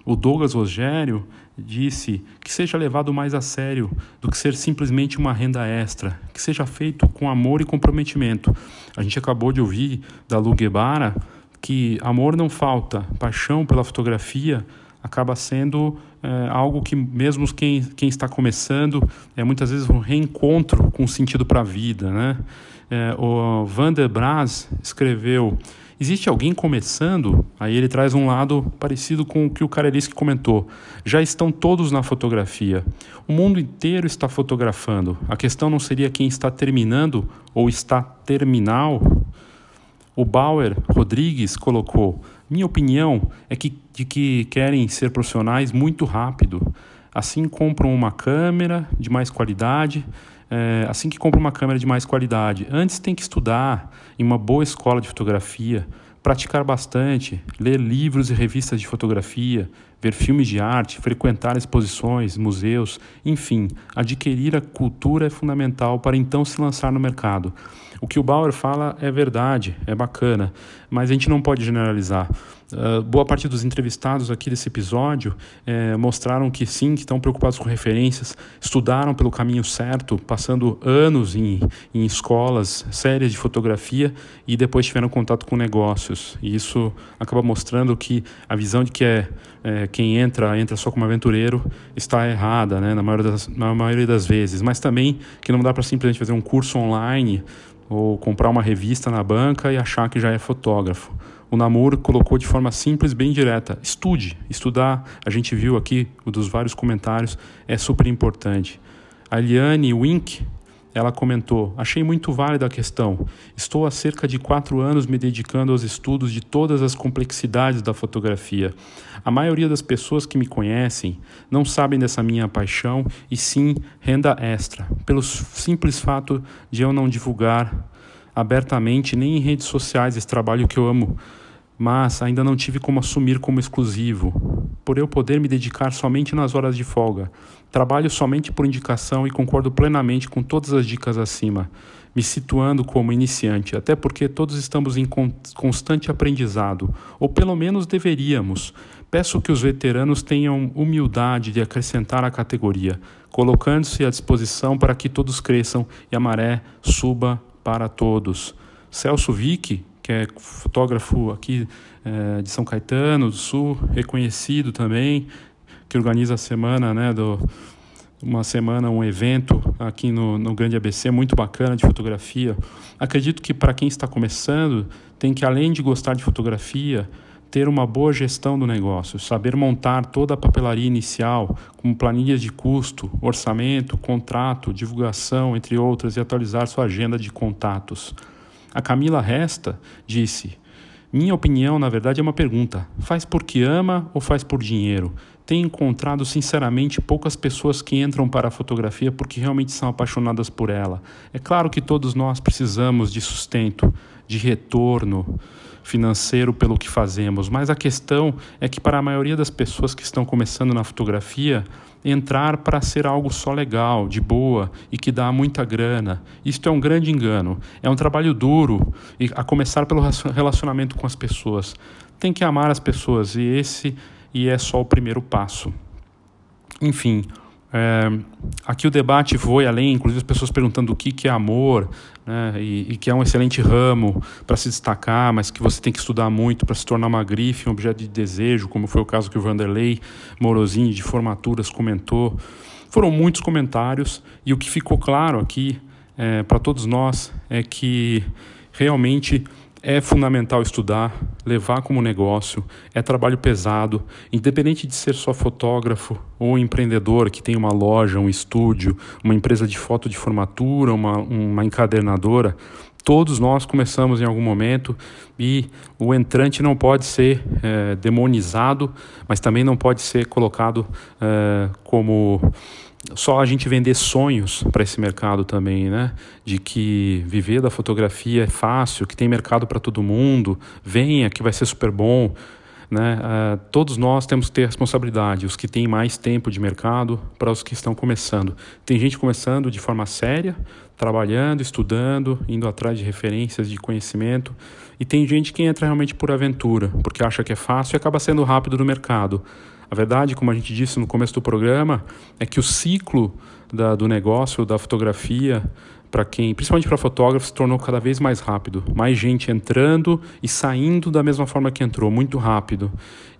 O Douglas Rogério disse que seja levado mais a sério do que ser simplesmente uma renda extra, que seja feito com amor e comprometimento. A gente acabou de ouvir da Lu Guevara que amor não falta, paixão pela fotografia acaba sendo é, algo que mesmo quem, quem está começando é muitas vezes um reencontro com sentido para a vida, né? É, o Van der Braz escreveu Existe alguém começando? Aí ele traz um lado parecido com o que o Kareliski comentou. Já estão todos na fotografia. O mundo inteiro está fotografando. A questão não seria quem está terminando ou está terminal? O Bauer Rodrigues colocou: Minha opinião é que, de que querem ser profissionais muito rápido. Assim compram uma câmera de mais qualidade, é, assim que compra uma câmera de mais qualidade, antes tem que estudar em uma boa escola de fotografia, praticar bastante, ler livros e revistas de fotografia, ver filmes de arte, frequentar exposições, museus, enfim, adquirir a cultura é fundamental para então se lançar no mercado. O que o Bauer fala é verdade, é bacana, mas a gente não pode generalizar. Uh, boa parte dos entrevistados aqui desse episódio eh, mostraram que sim, que estão preocupados com referências, estudaram pelo caminho certo, passando anos em, em escolas sérias de fotografia e depois tiveram contato com negócios. E isso acaba mostrando que a visão de que é, é quem entra, entra só como aventureiro, está errada, né, na, maioria das, na maioria das vezes. Mas também que não dá para simplesmente fazer um curso online ou comprar uma revista na banca e achar que já é fotógrafo. O Namor colocou de forma simples, bem direta: estude. Estudar, a gente viu aqui dos vários comentários, é super importante. A Eliane Wink ela comentou: Achei muito válida a questão. Estou há cerca de quatro anos me dedicando aos estudos de todas as complexidades da fotografia. A maioria das pessoas que me conhecem não sabem dessa minha paixão e sim renda extra, pelo simples fato de eu não divulgar abertamente nem em redes sociais esse trabalho que eu amo mas ainda não tive como assumir como exclusivo, por eu poder me dedicar somente nas horas de folga. Trabalho somente por indicação e concordo plenamente com todas as dicas acima, me situando como iniciante, até porque todos estamos em constante aprendizado, ou pelo menos deveríamos. Peço que os veteranos tenham humildade de acrescentar a categoria, colocando-se à disposição para que todos cresçam e a maré suba para todos. Celso Vick, que é fotógrafo aqui é, de São Caetano do Sul, reconhecido também, que organiza a semana, né, do, uma semana, um evento aqui no, no Grande ABC muito bacana de fotografia. Acredito que para quem está começando, tem que, além de gostar de fotografia, ter uma boa gestão do negócio, saber montar toda a papelaria inicial, como planilhas de custo, orçamento, contrato, divulgação, entre outras, e atualizar sua agenda de contatos. A Camila Resta disse: Minha opinião, na verdade, é uma pergunta. Faz porque ama ou faz por dinheiro? Tenho encontrado, sinceramente, poucas pessoas que entram para a fotografia porque realmente são apaixonadas por ela. É claro que todos nós precisamos de sustento, de retorno financeiro pelo que fazemos, mas a questão é que, para a maioria das pessoas que estão começando na fotografia, entrar para ser algo só legal, de boa e que dá muita grana. Isto é um grande engano. É um trabalho duro, a começar pelo relacionamento com as pessoas. Tem que amar as pessoas e esse e é só o primeiro passo. Enfim, é, aqui o debate foi além, inclusive as pessoas perguntando o que, que é amor, né, e, e que é um excelente ramo para se destacar, mas que você tem que estudar muito para se tornar uma grife, um objeto de desejo, como foi o caso que o Vanderlei Morosini de Formaturas comentou. Foram muitos comentários e o que ficou claro aqui é, para todos nós é que realmente é fundamental estudar, levar como negócio, é trabalho pesado, independente de ser só fotógrafo ou empreendedor que tem uma loja, um estúdio, uma empresa de foto de formatura, uma, uma encadernadora, todos nós começamos em algum momento e o entrante não pode ser é, demonizado, mas também não pode ser colocado é, como só a gente vender sonhos para esse mercado também, né? De que viver da fotografia é fácil, que tem mercado para todo mundo, venha, que vai ser super bom. Né? Uh, todos nós temos que ter responsabilidade, os que têm mais tempo de mercado para os que estão começando. Tem gente começando de forma séria, trabalhando, estudando, indo atrás de referências de conhecimento, e tem gente que entra realmente por aventura, porque acha que é fácil e acaba sendo rápido no mercado. A verdade, como a gente disse no começo do programa, é que o ciclo da, do negócio, da fotografia, para quem, principalmente para fotógrafos, se tornou cada vez mais rápido. Mais gente entrando e saindo da mesma forma que entrou, muito rápido.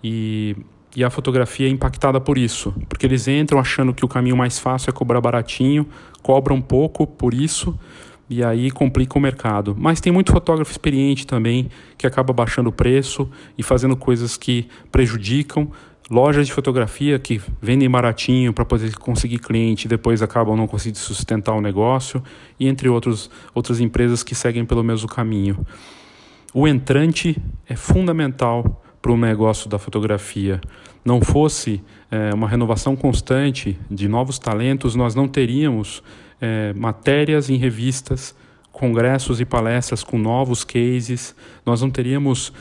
E, e a fotografia é impactada por isso, porque eles entram achando que o caminho mais fácil é cobrar baratinho, cobram pouco por isso, e aí complica o mercado. Mas tem muito fotógrafo experiente também que acaba baixando o preço e fazendo coisas que prejudicam lojas de fotografia que vendem baratinho para poder conseguir cliente depois acabam não conseguindo sustentar o negócio e entre outros outras empresas que seguem pelo mesmo caminho. O entrante é fundamental para o negócio da fotografia. Não fosse é, uma renovação constante de novos talentos, nós não teríamos é, matérias em revistas, congressos e palestras com novos cases, nós não teríamos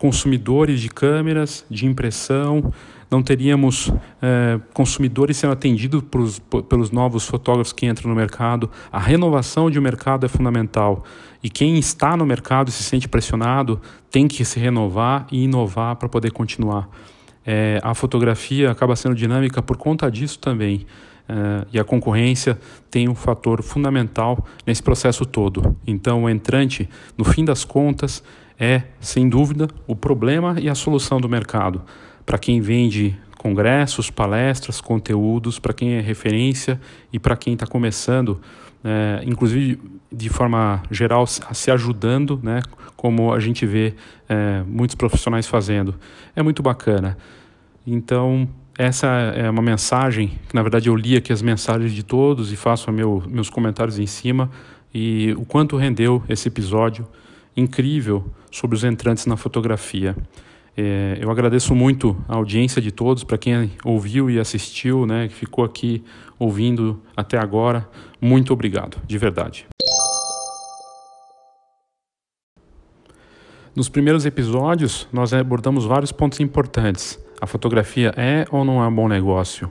consumidores de câmeras, de impressão, não teríamos é, consumidores sendo atendidos pros, pelos novos fotógrafos que entram no mercado. A renovação de um mercado é fundamental. E quem está no mercado e se sente pressionado tem que se renovar e inovar para poder continuar. É, a fotografia acaba sendo dinâmica por conta disso também. É, e a concorrência tem um fator fundamental nesse processo todo. Então, o entrante, no fim das contas, é, sem dúvida, o problema e a solução do mercado. Para quem vende congressos, palestras, conteúdos, para quem é referência e para quem está começando, é, inclusive de forma geral, se ajudando, né, como a gente vê é, muitos profissionais fazendo. É muito bacana. Então, essa é uma mensagem, que na verdade eu li aqui as mensagens de todos e faço meu, meus comentários em cima, e o quanto rendeu esse episódio incrível sobre os entrantes na fotografia. É, eu agradeço muito a audiência de todos, para quem ouviu e assistiu, né, que ficou aqui ouvindo até agora. Muito obrigado, de verdade. Nos primeiros episódios, nós abordamos vários pontos importantes. A fotografia é ou não é um bom negócio?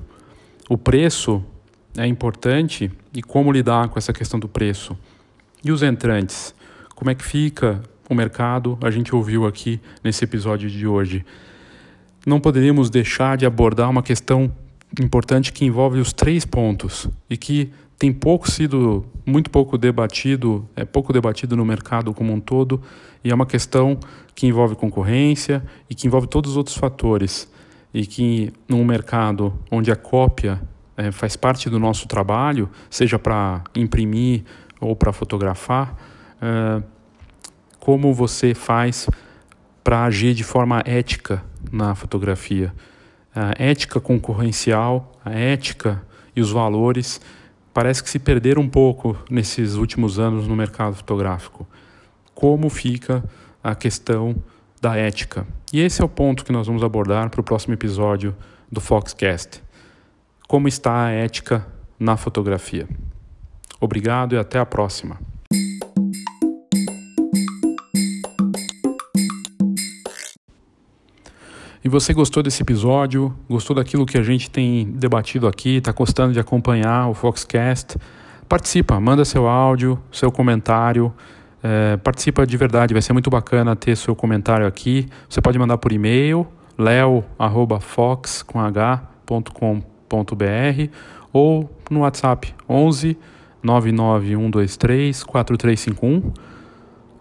O preço é importante e como lidar com essa questão do preço? E os entrantes? Como é que fica o mercado? A gente ouviu aqui nesse episódio de hoje. Não poderíamos deixar de abordar uma questão importante que envolve os três pontos e que tem pouco sido, muito pouco debatido, é pouco debatido no mercado como um todo, e é uma questão que envolve concorrência e que envolve todos os outros fatores. E que num mercado onde a cópia é, faz parte do nosso trabalho, seja para imprimir ou para fotografar, uh, como você faz para agir de forma ética na fotografia. A ética concorrencial, a ética e os valores parece que se perderam um pouco nesses últimos anos no mercado fotográfico. Como fica a questão da ética? E esse é o ponto que nós vamos abordar para o próximo episódio do Foxcast. Como está a ética na fotografia? Obrigado e até a próxima. E você gostou desse episódio? Gostou daquilo que a gente tem debatido aqui? Está gostando de acompanhar o Foxcast? Participa, manda seu áudio, seu comentário. É, participa de verdade, vai ser muito bacana ter seu comentário aqui. Você pode mandar por e-mail, leo@fox.com.br ou no WhatsApp 11 99123 4351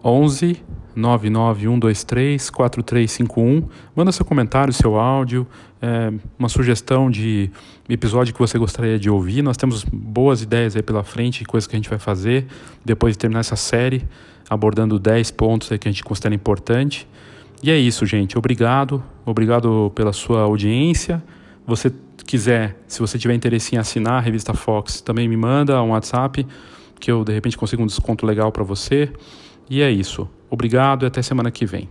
11 99123 4351. Manda seu comentário, seu áudio, é, uma sugestão de episódio que você gostaria de ouvir. Nós temos boas ideias aí pela frente, coisas que a gente vai fazer depois de terminar essa série, abordando 10 pontos que a gente considera importante. E é isso, gente. Obrigado. Obrigado pela sua audiência. Você quiser, se você tiver interesse em assinar a revista Fox, também me manda um WhatsApp que eu de repente consigo um desconto legal para você. E é isso. Obrigado e até semana que vem.